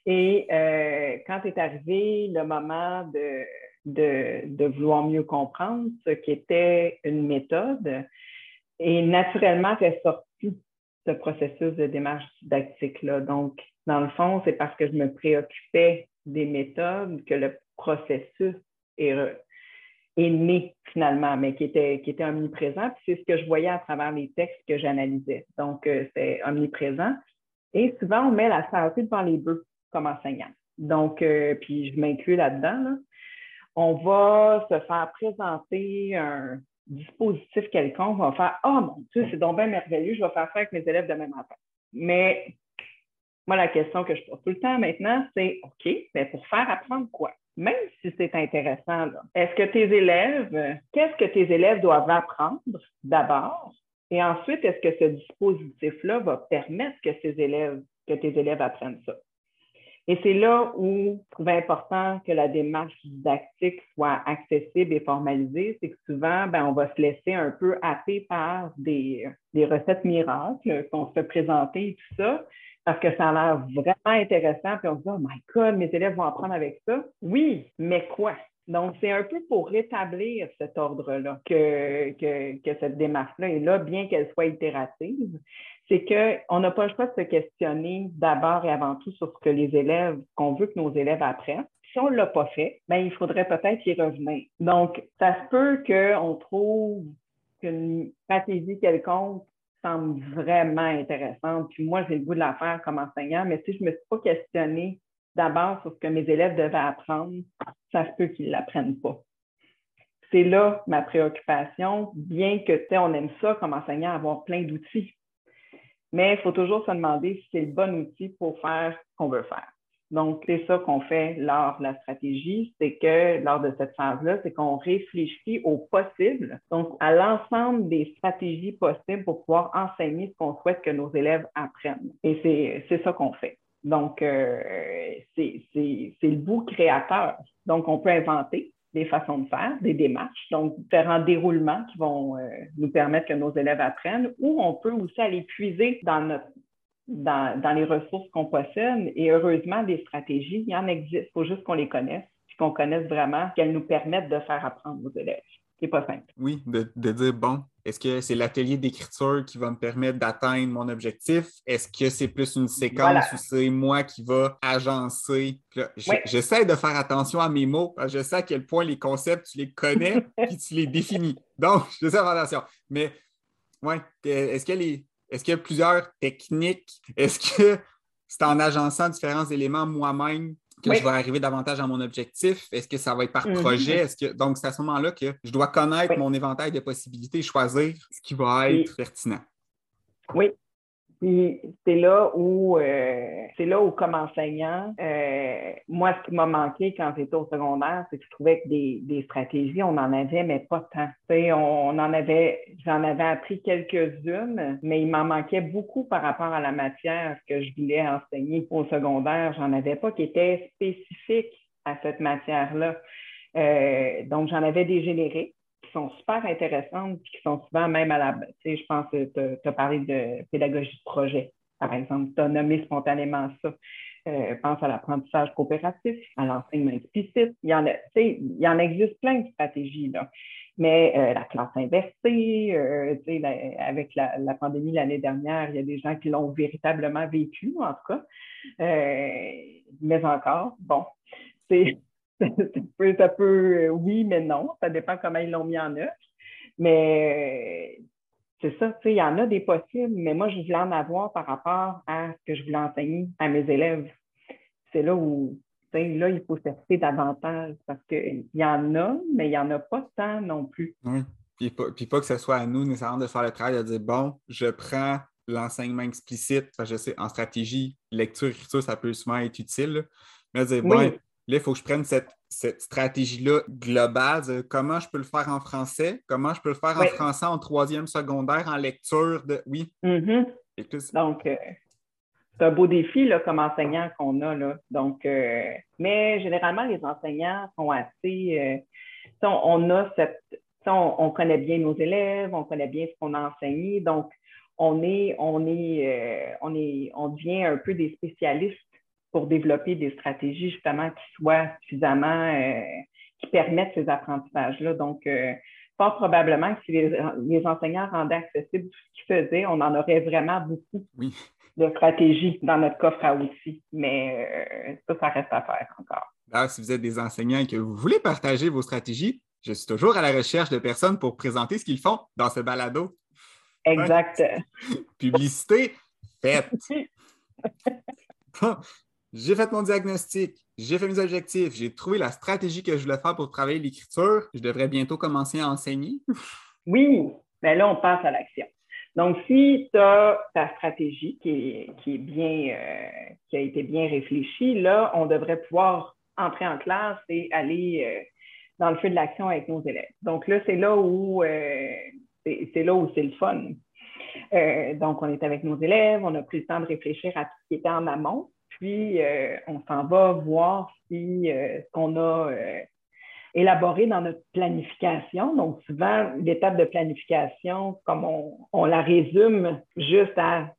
Et euh, quand est arrivé le moment de, de, vouloir mieux comprendre ce qu'était une méthode, et naturellement, c'est sorti ce processus de démarche didactique-là. Donc, dans le fond, c'est parce que je me préoccupais des méthodes que le processus est, né finalement, mais qui était, omniprésent. C'est ce que je voyais à travers les textes que j'analysais. Donc, euh, c'est omniprésent. Et souvent, on met la santé devant les bœufs comme enseignant. Donc, euh, puis je m'inclus là-dedans. On va se faire présenter un dispositif quelconque. On va faire Oh mon Dieu, c'est donc bien merveilleux, je vais faire ça avec mes élèves demain matin. Mais moi, la question que je pose tout le temps maintenant, c'est OK, mais pour faire apprendre quoi? même si c'est intéressant, est-ce que tes élèves, qu'est-ce que tes élèves doivent apprendre d'abord? Et ensuite, est-ce que ce dispositif-là va permettre que, ces élèves, que tes élèves apprennent ça? Et c'est là où je trouve important que la démarche didactique soit accessible et formalisée. C'est que souvent, ben, on va se laisser un peu happer par des, des recettes miracles qu'on se fait présenter et tout ça parce que ça a l'air vraiment intéressant, puis on se dit, oh my God, mes élèves vont apprendre avec ça. Oui, mais quoi? Donc, c'est un peu pour rétablir cet ordre-là que, que, cette démarche-là est là, bien qu'elle soit itérative. C'est qu'on n'a pas le choix de se questionner d'abord et avant tout sur ce que les élèves, qu'on veut que nos élèves apprennent. Si on ne l'a pas fait, ben, il faudrait peut-être y revenir. Donc, ça se peut qu'on trouve qu'une stratégie quelconque semble vraiment intéressante. Puis moi, j'ai le goût de la faire comme enseignant, mais si je ne me suis pas questionnée d'abord sur ce que mes élèves devaient apprendre, ça se peut qu'ils ne l'apprennent pas. C'est là ma préoccupation, bien que on aime ça comme enseignant, avoir plein d'outils. Mais il faut toujours se demander si c'est le bon outil pour faire ce qu'on veut faire. Donc, c'est ça qu'on fait lors de la stratégie, c'est que lors de cette phase-là, c'est qu'on réfléchit au possible, donc à l'ensemble des stratégies possibles pour pouvoir enseigner ce qu'on souhaite que nos élèves apprennent. Et c'est ça qu'on fait. Donc, euh, c'est le bout créateur. Donc, on peut inventer des façons de faire, des démarches, donc différents déroulements qui vont euh, nous permettre que nos élèves apprennent, ou on peut aussi aller puiser dans les ressources qu'on possède. Et heureusement, des stratégies, il y en existe. Il faut juste qu'on les connaisse, puis qu'on connaisse vraiment, qu'elles nous permettent de faire apprendre aux élèves. Pas simple. Oui, de, dire, bon, est-ce que c'est l'atelier d'écriture qui va me permettre d'atteindre mon objectif? Est-ce que c'est plus une séquence où c'est moi qui va agencer? J'essaie de faire attention à mes mots parce que je sais à quel point les concepts, tu les connais et tu les définis. Donc, je sais faire attention. Mais, ouais, est-ce qu'il y, est y a plusieurs techniques? Est-ce que c'est en agençant différents éléments moi-même que je vais arriver davantage à mon objectif? Est-ce que ça va être par mm-hmm. projet? Est-ce que... Donc, c'est à ce moment-là que je dois connaître mon éventail de possibilités et choisir ce qui va être pertinent. Oui, puis c'est là où euh, c'est là où, comme enseignant, euh, moi, ce qui m'a manqué quand j'étais au secondaire, c'est que je trouvais que des, des stratégies, on en avait, mais pas tant. on, on en avait, j'en avais appris quelques-unes, mais il m'en manquait beaucoup par rapport à la matière que je voulais enseigner au secondaire. J'en avais pas qui était spécifique à cette matière-là. Euh, donc, j'en avais des génériques sont super intéressantes et qui sont souvent même à la. Tu je pense que tu as parlé de pédagogie de projet, par exemple. Tu as nommé spontanément ça. Euh, pense à l'apprentissage coopératif, à l'enseignement explicite. Il y, en a, il y en existe plein de stratégies. Là. Mais euh, la classe inversée, euh, avec la, la pandémie l'année dernière, il y a des gens qui l'ont véritablement vécu, en tout cas. mais encore, bon, c'est ça peut, oui, mais non. Ça dépend comment ils l'ont mis en œuvre. Mais euh, c'est ça, tu sais, il y en a des possibles, mais moi, je voulais en avoir par rapport à ce que je voulais enseigner à mes élèves. C'est là où, tu sais, là, il faut chercher davantage parce qu'il y en a, mais il n'y en a pas tant non plus. Oui. Puis pas, puis pas que ce soit à nous nécessairement de faire le travail de dire, bon, je prends l'enseignement explicite, je sais, en stratégie, lecture, écriture, ça peut souvent être utile. Mais dire, bon, Là, il faut que je prenne cette, stratégie-là globale comment je peux le faire en français, comment je peux le faire en français en troisième secondaire, en lecture de. Oui. Mm-hmm. Donc, euh, c'est un beau défi là, comme enseignant qu'on a. Là. Donc, euh, mais généralement, les enseignants sont assez. Euh, on, a cette. On, connaît bien nos élèves, on connaît bien ce qu'on a enseigné. Donc, on est, on est, on est, on devient un peu des spécialistes pour développer des stratégies justement qui soient suffisamment, euh, qui permettent ces apprentissages-là. Donc, euh, pas probablement que si les, enseignants rendaient accessible tout ce qu'ils faisaient, on en aurait vraiment beaucoup de stratégies dans notre coffre à outils. Mais euh, ça, ça reste à faire encore. Alors, si vous êtes des enseignants et que vous voulez partager vos stratégies, je suis toujours à la recherche de personnes pour présenter ce qu'ils font dans ce balado. Exact. Publicité, faite. J'ai fait mon diagnostic, j'ai fait mes objectifs, j'ai trouvé la stratégie que je voulais faire pour travailler l'écriture. Je devrais bientôt commencer à enseigner. Oui, mais là, on passe à l'action. Donc, si tu as ta stratégie qui est, bien, euh, qui a été bien réfléchie, là, on devrait pouvoir entrer en classe et aller euh, dans le feu de l'action avec nos élèves. Donc là, c'est là où euh, c'est là où c'est le fun. donc, on est avec nos élèves, on a pris le temps de réfléchir à tout ce qui était en amont. Puis, euh, on s'en va voir si euh, ce qu'on a euh, élaboré dans notre planification. Donc, souvent, l'étape de planification, comme on, la résume juste à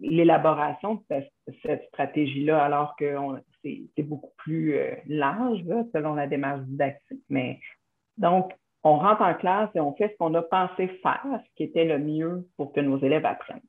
l'élaboration de cette, stratégie-là, alors que c'est beaucoup plus large selon la démarche didactique. Mais donc, on rentre en classe et on fait ce qu'on a pensé faire, ce qui était le mieux pour que nos élèves apprennent.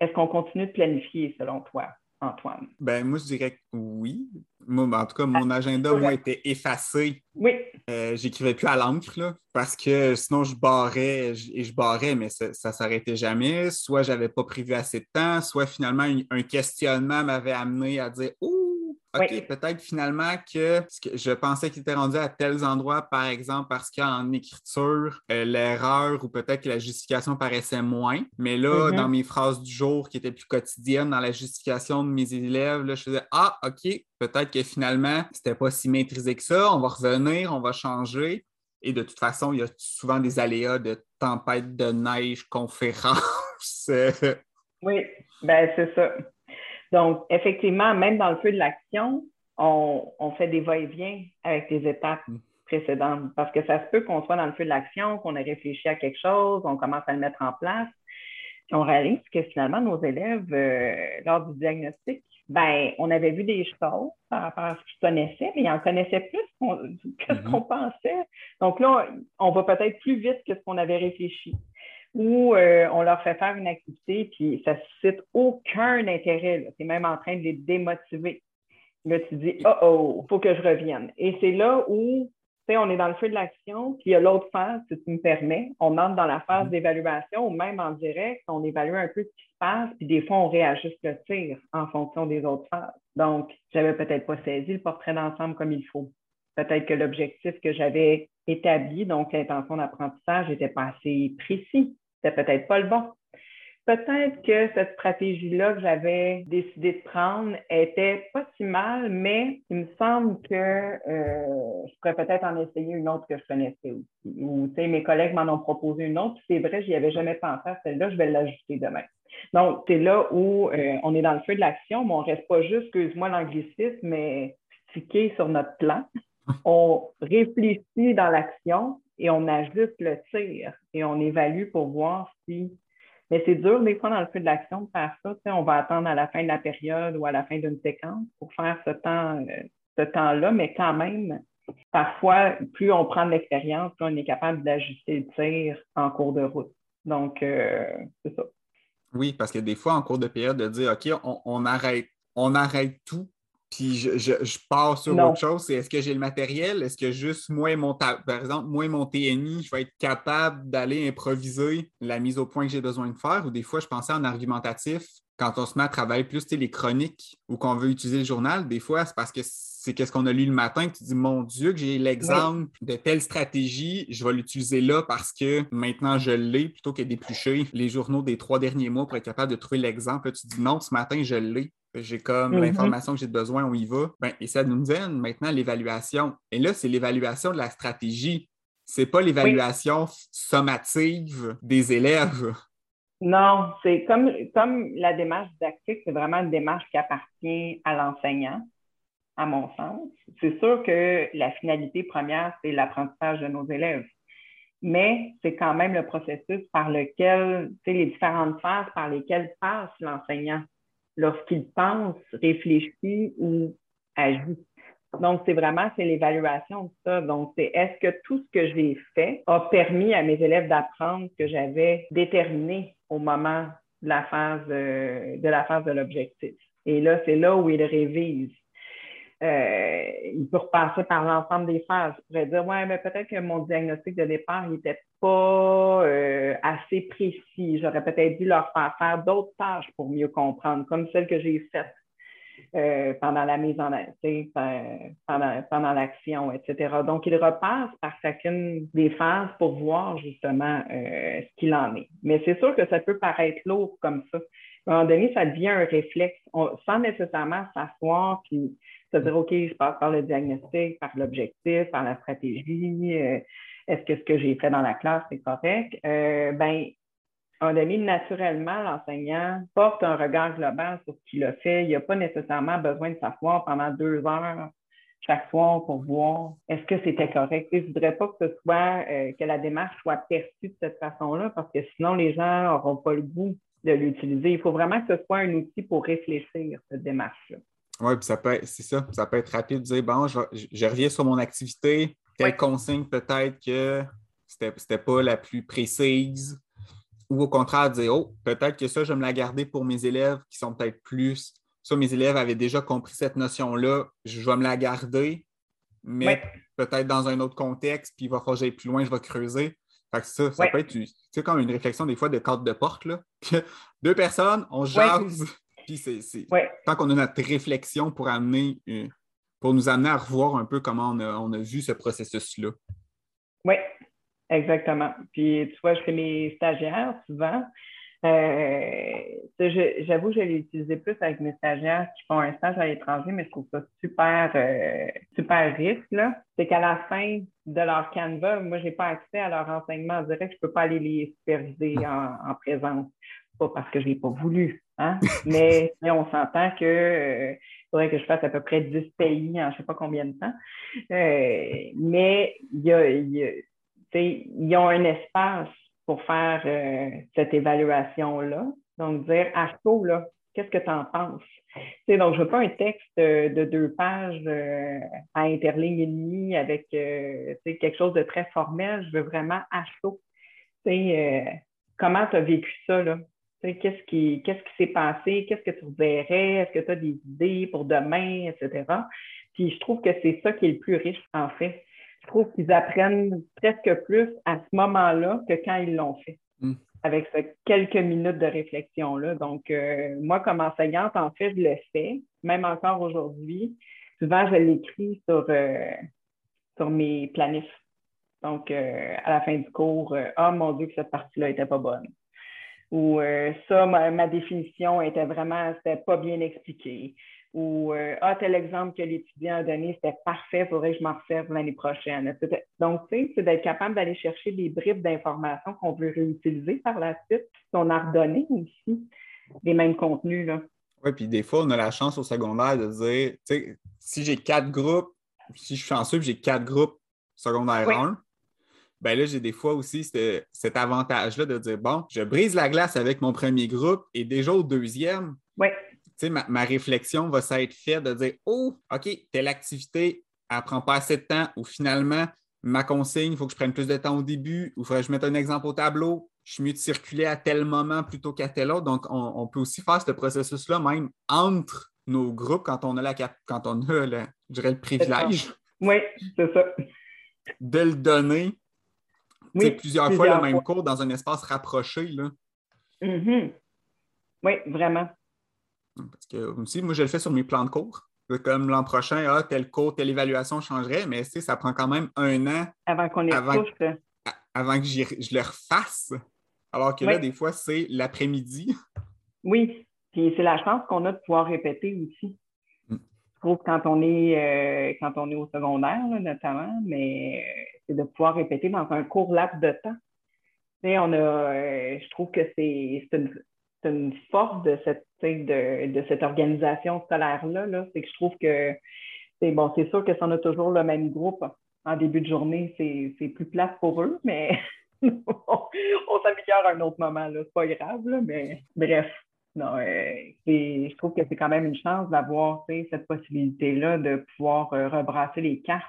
Est-ce qu'on continue de planifier selon toi? Antoine? Ben, moi, je dirais que oui. Moi, en tout cas, mon agenda, moi, était effacé. Oui. Euh, j'écrivais plus à l'encre, parce que sinon, je barrais et je barrais, mais ça ne s'arrêtait jamais. Soit j'avais pas prévu assez de temps, soit finalement, un questionnement m'avait amené à dire Ouh, OK, peut-être finalement que, je pensais qu'il était rendu à tels endroits, par exemple, parce qu'en écriture, euh, l'erreur ou peut-être que la justification paraissait moins. Mais là, mm-hmm. dans mes phrases du jour qui étaient plus quotidiennes, dans la justification de mes élèves, là, je faisais Ah, OK, peut-être que finalement, c'était pas si maîtrisé que ça. On va revenir, on va changer. Et de toute façon, il y a souvent des aléas de tempête de neige, conférence. oui, ben c'est ça. Donc, effectivement, même dans le feu de l'action, on, fait des va-et-vient avec les étapes mm. précédentes parce que ça se peut qu'on soit dans le feu de l'action, qu'on ait réfléchi à quelque chose, on commence à le mettre en place, puis on réalise que finalement, nos élèves, euh, lors du diagnostic, ben, on avait vu des choses par rapport à ce qu'ils connaissaient, mais ils en connaissaient plus que ce qu'on mm-hmm. pensait. Donc là, on va peut-être plus vite que ce qu'on avait réfléchi. Ou euh, on leur fait faire une activité, puis ça ne suscite aucun intérêt. Tu es même en train de les démotiver. Là, tu dis, oh oh, il faut que je revienne. Et c'est là où on est dans le feu de l'action, puis il y a l'autre phase, si tu me permets. On entre dans la phase mm-hmm. d'évaluation ou même en direct, on évalue un peu ce qui se passe, puis des fois, on réajuste le tir en fonction des autres phases. Donc, j'avais peut-être pas saisi le portrait d'ensemble comme il faut. Peut-être que l'objectif que j'avais établi, donc l'intention d'apprentissage, n'était pas assez précis. C'était peut-être pas le bon peut-être que cette stratégie-là que j'avais décidé de prendre était pas si mal, mais il me semble que euh, je pourrais peut-être en essayer une autre que je connaissais aussi. Ou, tu sais, mes collègues m'en ont proposé une autre. C'est vrai, j'y avais jamais pensé à celle-là, je vais l'ajouter demain. Donc, c'est là où euh, on est dans le feu de l'action, mais on reste pas juste, excuse-moi l'anglicisme, mais stické sur notre plan. On réfléchit dans l'action et on ajuste le tir et on évalue pour voir si mais c'est dur, des fois, dans le feu de l'action, de faire ça. on va attendre à la fin de la période ou à la fin d'une séquence pour faire euh, ce temps-là, mais quand même, parfois, plus on prend de l'expérience, plus on est capable d'ajuster le tir en cours de route. Donc, euh, c'est ça. Oui, parce que des fois, en cours de période, de dire OK, on arrête tout puis je, je, pars sur autre chose, c'est est-ce que j'ai le matériel? Est-ce que juste moi, mon par exemple, moi, mon TNI, je vais être capable d'aller improviser la mise au point que j'ai besoin de faire? Ou des fois, je pensais en argumentatif, quand on se met à travailler plus les chroniques ou qu'on veut utiliser le journal, des fois, c'est parce que c'est qu'est-ce qu'on a lu le matin, que tu dis, mon Dieu, que j'ai l'exemple de telle stratégie, je vais l'utiliser là parce que maintenant je l'ai, plutôt que d'éplucher les journaux des trois derniers mois pour être capable de trouver l'exemple. Tu dis, non, ce matin, je l'ai. J'ai comme mm-hmm. l'information que j'ai besoin, on y va. Ben, et ça nous donne maintenant l'évaluation. Et là, c'est l'évaluation de la stratégie. C'est pas l'évaluation sommative des élèves. Non, c'est comme, comme la démarche didactique, c'est vraiment une démarche qui appartient à l'enseignant, à mon sens. C'est sûr que la finalité première, c'est l'apprentissage de nos élèves. Mais c'est quand même le processus par lequel, tu sais, les différentes phases par lesquelles passe l'enseignant lorsqu'il pense, réfléchit ou agit. Donc, c'est vraiment, c'est l'évaluation de ça. Donc, c'est est-ce que tout ce que j'ai fait a permis à mes élèves d'apprendre que j'avais déterminé au moment de la phase, euh, de la phase de l'objectif? Et là, c'est là où ils révisent. Euh, il peut repasser par l'ensemble des phases. Je pourrais dire, ouais, mais peut-être que mon diagnostic de départ n'était pas euh, assez précis. J'aurais peut-être dû leur faire faire d'autres tâches pour mieux comprendre, comme celle que j'ai faite euh, pendant la mise en pendant, pendant l'action, etc. Donc, il repasse par chacune des phases pour voir justement ce qu'il en est. Mais c'est sûr que ça peut paraître lourd comme ça. À un moment donné, ça devient un réflexe, sans nécessairement s'asseoir puis se dire, OK, je passe par le diagnostic, par l'objectif, par la stratégie. Euh, est-ce que ce que j'ai fait dans la classe, c'est correct? Euh, ben, un demi, naturellement, l'enseignant porte un regard global sur ce qu'il a fait. Il n'a pas nécessairement besoin de s'asseoir pendant deux heures chaque soir pour voir est-ce que c'était correct. Je ne voudrais pas que ce soit euh, que la démarche soit perçue de cette façon-là, parce que sinon les gens n'auront pas le goût de l'utiliser. Il faut vraiment que ce soit un outil pour réfléchir, cette démarche-là. Oui, puis ça peut c'est ça, ça peut être rapide de dire bon, je, reviens sur mon activité, telle consigne peut-être que c'était, c'était pas la plus précise. Ou au contraire, dire Oh, peut-être que ça, je vais me la garder pour mes élèves qui sont peut-être plus. Ça, mes élèves avaient déjà compris cette notion-là, je vais me la garder, mais peut-être dans un autre contexte, puis il va falloir que plus loin, je vais creuser. Fait que ça, ça peut être tu comme une réflexion des fois de cadre de porte, là. Deux personnes, on jase, puis c'est, tant qu'on a notre réflexion pour amener, euh, pour nous amener à revoir un peu comment on a, vu ce processus-là. Oui, exactement. Puis tu vois, je fais mes stagiaires souvent. Euh, j'avoue, je l'ai utilisé plus avec mes stagiaires qui font un stage à l'étranger, mais je trouve ça super, euh, super riche. C'est qu'à la fin de leur Canva, moi, je n'ai pas accès à leur enseignement direct. Je ne peux pas aller les superviser en, en présence. Pas parce que je n'ai pas voulu, Hein? mais, on s'entend qu'il euh, faudrait que je fasse à peu près 10 pays en je ne sais pas combien de temps. Euh, mais il y a, ils ont un espace pour faire euh, cette évaluation-là. Donc, dire à là, Qu'est-ce que tu en penses? donc, je veux pas un texte de deux pages à interligne et demie avec quelque chose de très formel. Je veux vraiment à comment tu as vécu ça? Là? Qu'est-ce qui qu'est-ce qui s'est passé? Qu'est-ce que tu verrais? Est-ce que tu as des idées pour demain, etc. Puis je trouve que c'est ça qui est le plus riche, en fait. Je trouve qu'ils apprennent presque plus à ce moment-là que quand ils l'ont fait, hmm. avec ces quelques minutes de réflexion-là. Donc, euh, moi, comme enseignante, en fait, je le fais, même encore aujourd'hui. Souvent, je l'écris sur, euh, sur mes planifs. Donc, euh, à la fin du cours, ah mon Dieu, que cette partie-là n'était pas bonne ou euh, ça, ma, définition était vraiment, c'était pas bien expliqué. Ou euh, ah, tel exemple que l'étudiant a donné, c'était parfait, il faudrait que je m'en serve l'année prochaine. Donc, tu sais, c'est d'être capable d'aller chercher des bribes d'informations qu'on veut réutiliser par la suite, qu'on a redonné aussi les mêmes contenus. Là. Oui, puis des fois, on a la chance au secondaire de dire, tu sais, si j'ai quatre groupes, si je suis chanceux, j'ai quatre groupes secondaire 1, ben là, j'ai des fois aussi cet avantage-là de dire bon, je brise la glace avec mon premier groupe et déjà au deuxième, ouais. ma, ma réflexion va s'être faite de dire oh, OK, telle activité, elle prend pas assez de temps ou finalement, ma consigne, il faut que je prenne plus de temps au début ou il faudrait que je mette un exemple au tableau. Je suis mieux de circuler à tel moment plutôt qu'à tel autre. Donc, on, peut aussi faire ce processus-là même entre nos groupes quand on a la quand on a le, je dirais, le privilège. Oui, c'est ça. De le donner plusieurs, fois le même cours dans un espace rapproché. Là. Mm-hmm. Oui, vraiment. Parce que aussi, moi, je le fais sur mes plans de cours. Comme l'an prochain, ah, tel cours, telle évaluation changerait, mais ça prend quand même un an avant qu'on les avant, avant que je le refasse. Alors que là, des fois, c'est l'après-midi. Oui, puis c'est la chance qu'on a de pouvoir répéter aussi. Mm. Je trouve quand on est euh, quand on est au secondaire, notamment, mais c'est de pouvoir répéter dans un court laps de temps. on a, euh, je trouve que c'est une, force de cette, de, cette organisation scolaire-là. -là, c'est que je trouve que c'est bon, c'est sûr que si on a toujours le même groupe en début de journée, c'est plus place pour eux, mais on s'améliore à un autre moment, là. C'est pas grave, mais bref. Non, euh, je trouve que c'est quand même une chance d'avoir cette possibilité-là de pouvoir euh, rebrasser les cartes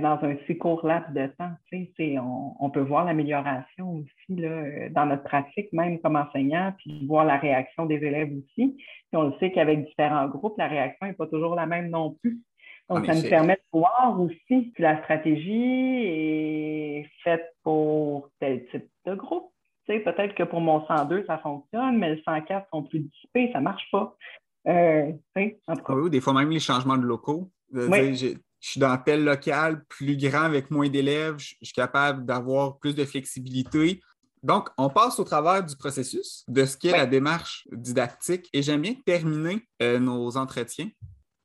dans un si court laps de temps. On, on, peut voir l'amélioration aussi là, dans notre pratique, même comme enseignant, puis voir la réaction des élèves aussi. Puis on le sait qu'avec différents groupes, la réaction n'est pas toujours la même non plus. Donc, ça nous permet de voir aussi que la stratégie est faite pour tel type de groupe. Peut-être que pour mon 102, ça fonctionne, mais le 104 sont plus dissipés, ça ne marche pas. Euh, oui, des fois même les changements de locaux. Oui je suis dans tel local plus grand avec moins d'élèves, je suis capable d'avoir plus de flexibilité. Donc, on passe au travers du processus de ce qu'est la démarche didactique et j'aime bien terminer euh, nos entretiens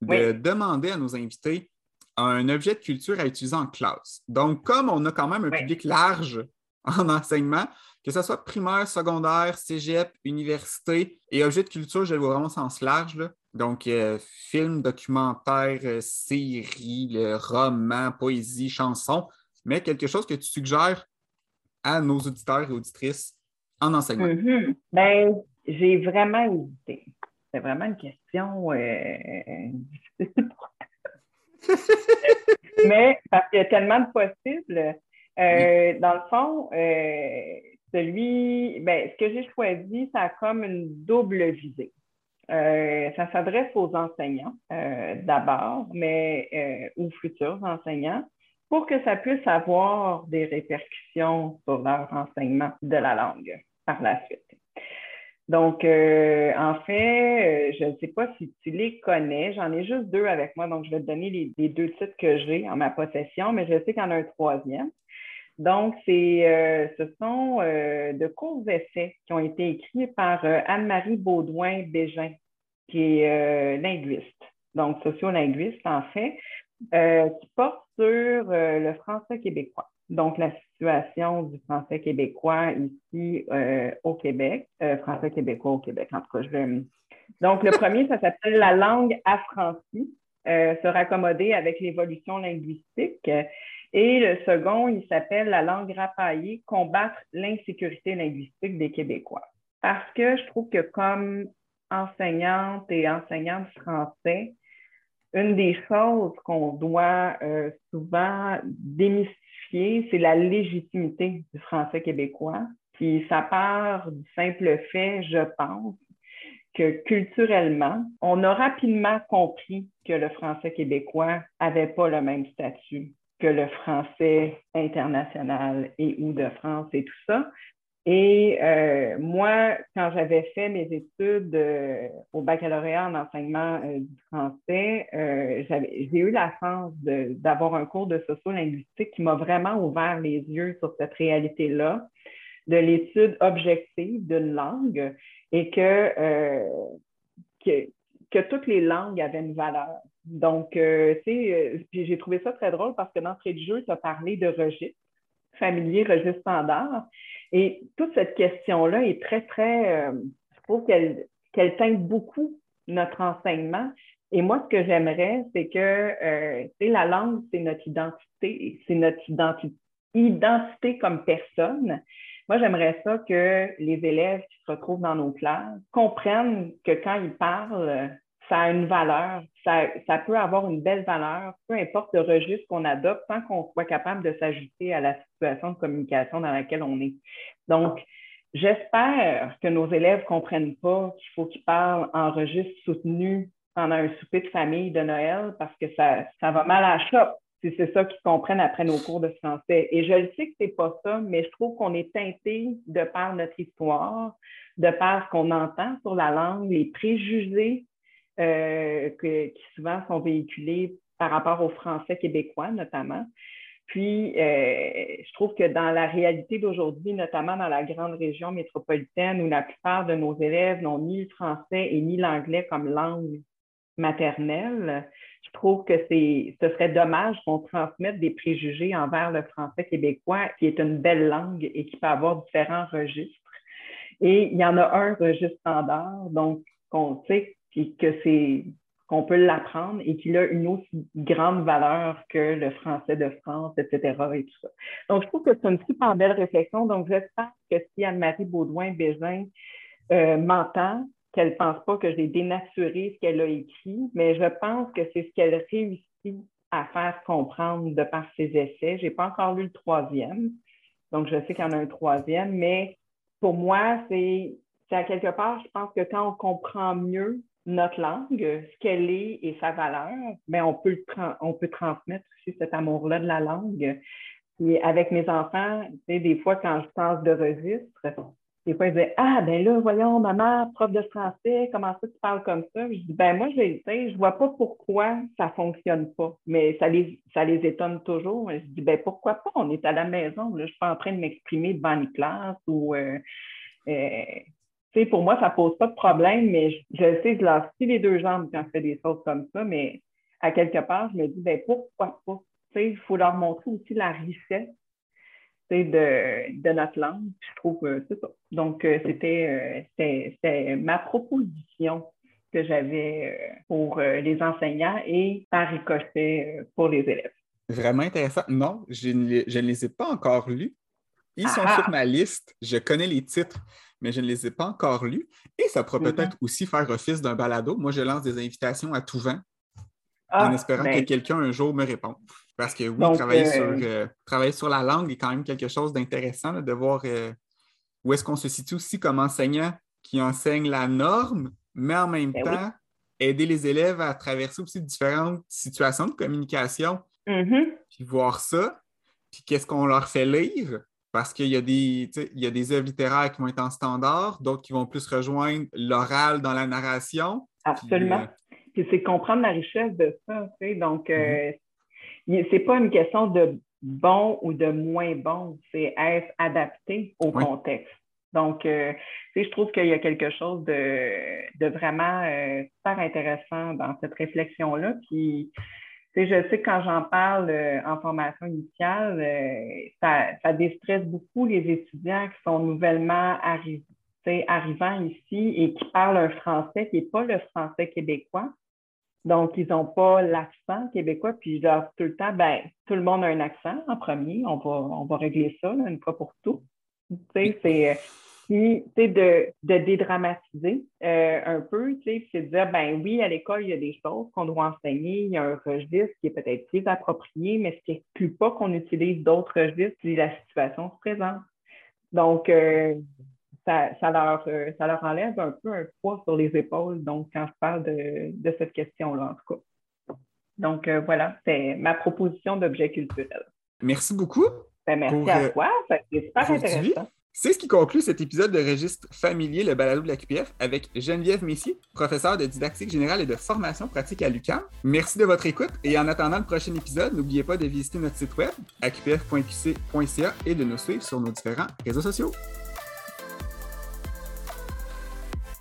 de demander à nos invités un objet de culture à utiliser en classe. Donc, comme on a quand même un public large en enseignement, que ce soit primaire, secondaire, cégep, université et objet de culture, je le vois vraiment au sens large. Donc, euh, film, documentaire, euh, série, roman, poésie, chanson, mais quelque chose que tu suggères à nos auditeurs et auditrices en enseignement. Mm-hmm. Ben, j'ai vraiment hésité. C'est vraiment une question euh, mais parce qu'il y a tellement de possibles. Dans le fond, celui, ben, ce que j'ai choisi, ça a comme une double visée. Euh, ça s'adresse aux enseignants euh, d'abord, mais euh, aux futurs enseignants, pour que ça puisse avoir des répercussions sur leur enseignement de la langue par la suite. Donc, en fait, je ne sais pas si tu les connais. J'en ai juste deux avec moi, donc je vais te donner les, deux titres que j'ai en ma possession, mais je sais qu'il y en a un troisième. Donc, ce sont de courts essais qui ont été écrits par Anne-Marie Baudouin-Bégin, qui est linguiste, donc sociolinguiste en fait, qui porte sur le français québécois. Donc, la situation du français québécois ici au Québec, français québécois au Québec, en tout cas, je vais... Donc, le premier, ça s'appelle La langue affranchie, se raccommoder avec l'évolution linguistique. Et le second, il s'appelle La langue rapaillée, combattre l'insécurité linguistique des Québécois. Parce que je trouve que comme enseignante et enseignante français, une des choses qu'on doit euh, souvent démystifier, c'est la légitimité du français québécois. Puis ça part du simple fait, je pense, que culturellement, on a rapidement compris que le français québécois n'avait pas le même statut que le français international et ou de France et tout ça. Et euh, moi, quand j'avais fait mes études euh, au baccalauréat en enseignement euh, du français, j'ai eu la chance d'avoir un cours de sociolinguistique qui m'a vraiment ouvert les yeux sur cette réalité-là de l'étude objective d'une langue et que, que, que, toutes les langues avaient une valeur. Donc, tu j'ai trouvé ça très drôle parce que d'entrée de jeu, tu as parlé de registre familier, registre standard. Et toute cette question-là est très, très, euh, je trouve qu'elle qu'elle teinte beaucoup notre enseignement. Et moi, ce que j'aimerais, c'est que euh, la langue, c'est notre identité, c'est notre identité comme personne. Moi, j'aimerais ça que les élèves qui se retrouvent dans nos classes comprennent que quand ils parlent, ça a une valeur, ça, peut avoir une belle valeur, peu importe le registre qu'on adopte, tant qu'on soit capable de s'ajuster à la situation de communication dans laquelle on est. Donc, j'espère que nos élèves ne comprennent pas qu'il faut qu'ils parlent en registre soutenu pendant un souper de famille de Noël parce que ça, ça va mal à la chope si c'est ça qu'ils comprennent après nos cours de français. Et je le sais que c'est pas ça, mais je trouve qu'on est teinté de par notre histoire, de par ce qu'on entend sur la langue, les préjugés euh, qui souvent sont véhiculés par rapport au français québécois notamment. Puis, euh, je trouve que dans la réalité d'aujourd'hui, notamment dans la grande région métropolitaine où la plupart de nos élèves n'ont ni le français et ni l'anglais comme langue maternelle, je trouve que ce serait dommage qu'on transmette des préjugés envers le français québécois, qui est une belle langue et qui peut avoir différents registres. Et il y en a un registre standard, donc qu'on sait puis que c'est qu'on peut l'apprendre et qu'il a une aussi grande valeur que le français de France, etc. et tout ça. Donc, je trouve que c'est une super belle réflexion. Donc, j'espère que si Anne-Marie Baudouin-Bégin euh, m'entend, qu'elle ne pense pas que j'ai dénaturé ce qu'elle a écrit, mais je pense que c'est ce qu'elle réussit à faire comprendre de par ses essais. Je n'ai pas encore lu le troisième, donc je sais qu'il y en a un troisième, mais pour moi, c'est à quelque part, je pense que quand on comprend mieux notre langue, ce qu'elle est et sa valeur, mais on peut, on peut transmettre aussi cet amour-là de la langue. Et avec mes enfants, tu sais, des fois, quand je pense de registre, des fois, ils disent Ah, ben là, voyons, maman, prof de français, comment ça tu parles comme ça? Je dis Ben, moi, je ne vois pas pourquoi ça ne fonctionne pas, mais ça les, ça les étonne toujours. Je dis Ben, pourquoi pas? On est à la maison, là, je suis pas en train de m'exprimer devant une classe ou. Euh, euh, sais, pour moi, ça ne pose pas de problème, mais je, sais, je lance les deux jambes quand je fais des choses comme ça, mais à quelque part, je me dis, ben pourquoi pas? Il faut leur montrer aussi la richesse de, de notre langue. Je trouve que c'est ça. Donc, euh, euh, c'était ma proposition que j'avais euh, pour les enseignants et par ricochet pour les élèves. Vraiment intéressant. Non, je ne, je ne les ai pas encore lus. Ils sont ah, sur ah. ma liste. Je connais les titres mais je ne les ai pas encore lus. Et ça pourrait peut-être aussi faire office d'un balado. Moi, je lance des invitations à tout vent en ah, espérant que ben. quelqu'un un jour me réponde. Parce que oui, travailler, sur, euh, euh, travailler sur la langue est quand même quelque chose d'intéressant de voir euh, où est-ce qu'on se situe aussi comme enseignant qui enseigne la norme, mais en même ben temps, aider les élèves à traverser aussi différentes situations de communication, mm-hmm. puis voir ça, puis qu'est-ce qu'on leur fait lire, parce qu'il y, a des, il y a des œuvres littéraires qui vont être en standard, d'autres qui vont plus rejoindre l'oral dans la narration. Absolument. Puis, euh, c'est comprendre la richesse de ça. Donc, euh, mm-hmm. c'est pas une question de bon ou de moins bon, c'est être adapté au contexte. Donc, euh, je trouve qu'il y a quelque chose de, de vraiment super intéressant dans cette réflexion-là. Je sais que quand j'en parle euh, en formation initiale, euh, ça, ça, déstresse beaucoup les étudiants qui sont nouvellement arrivés, arrivants ici et qui parlent un français qui n'est pas le français québécois. Donc, ils n'ont pas l'accent québécois, puis je leur tout le temps, ben, tout le monde a un accent en premier, on va, on va régler ça une fois pour tout. C'est, Puis, tu sais, de, de dédramatiser euh, un peu, tu sais, c'est de dire, ben oui, à l'école, il y a des choses qu'on doit enseigner, il y a un registre qui est peut-être plus approprié, mais ce qui n'exclut pas qu'on utilise d'autres registres si la situation se présente. Donc, euh, ça, ça, leur, euh, ça leur enlève un peu un poids sur les épaules, donc, quand je parle de, de cette question-là, en tout cas. Donc, voilà, c'est ma proposition d'objet culturel. Merci beaucoup. Ben, merci à toi, c'est super intéressant. C'est ce qui conclut cet épisode de Registre familier, le balado de la QPF, avec Geneviève Messier, professeure de didactique générale et de formation pratique à l'UQAM. Merci de votre écoute et en attendant le prochain épisode, n'oubliez pas de visiter notre site web, aqpf.qc.ca et de nous suivre sur nos différents réseaux sociaux.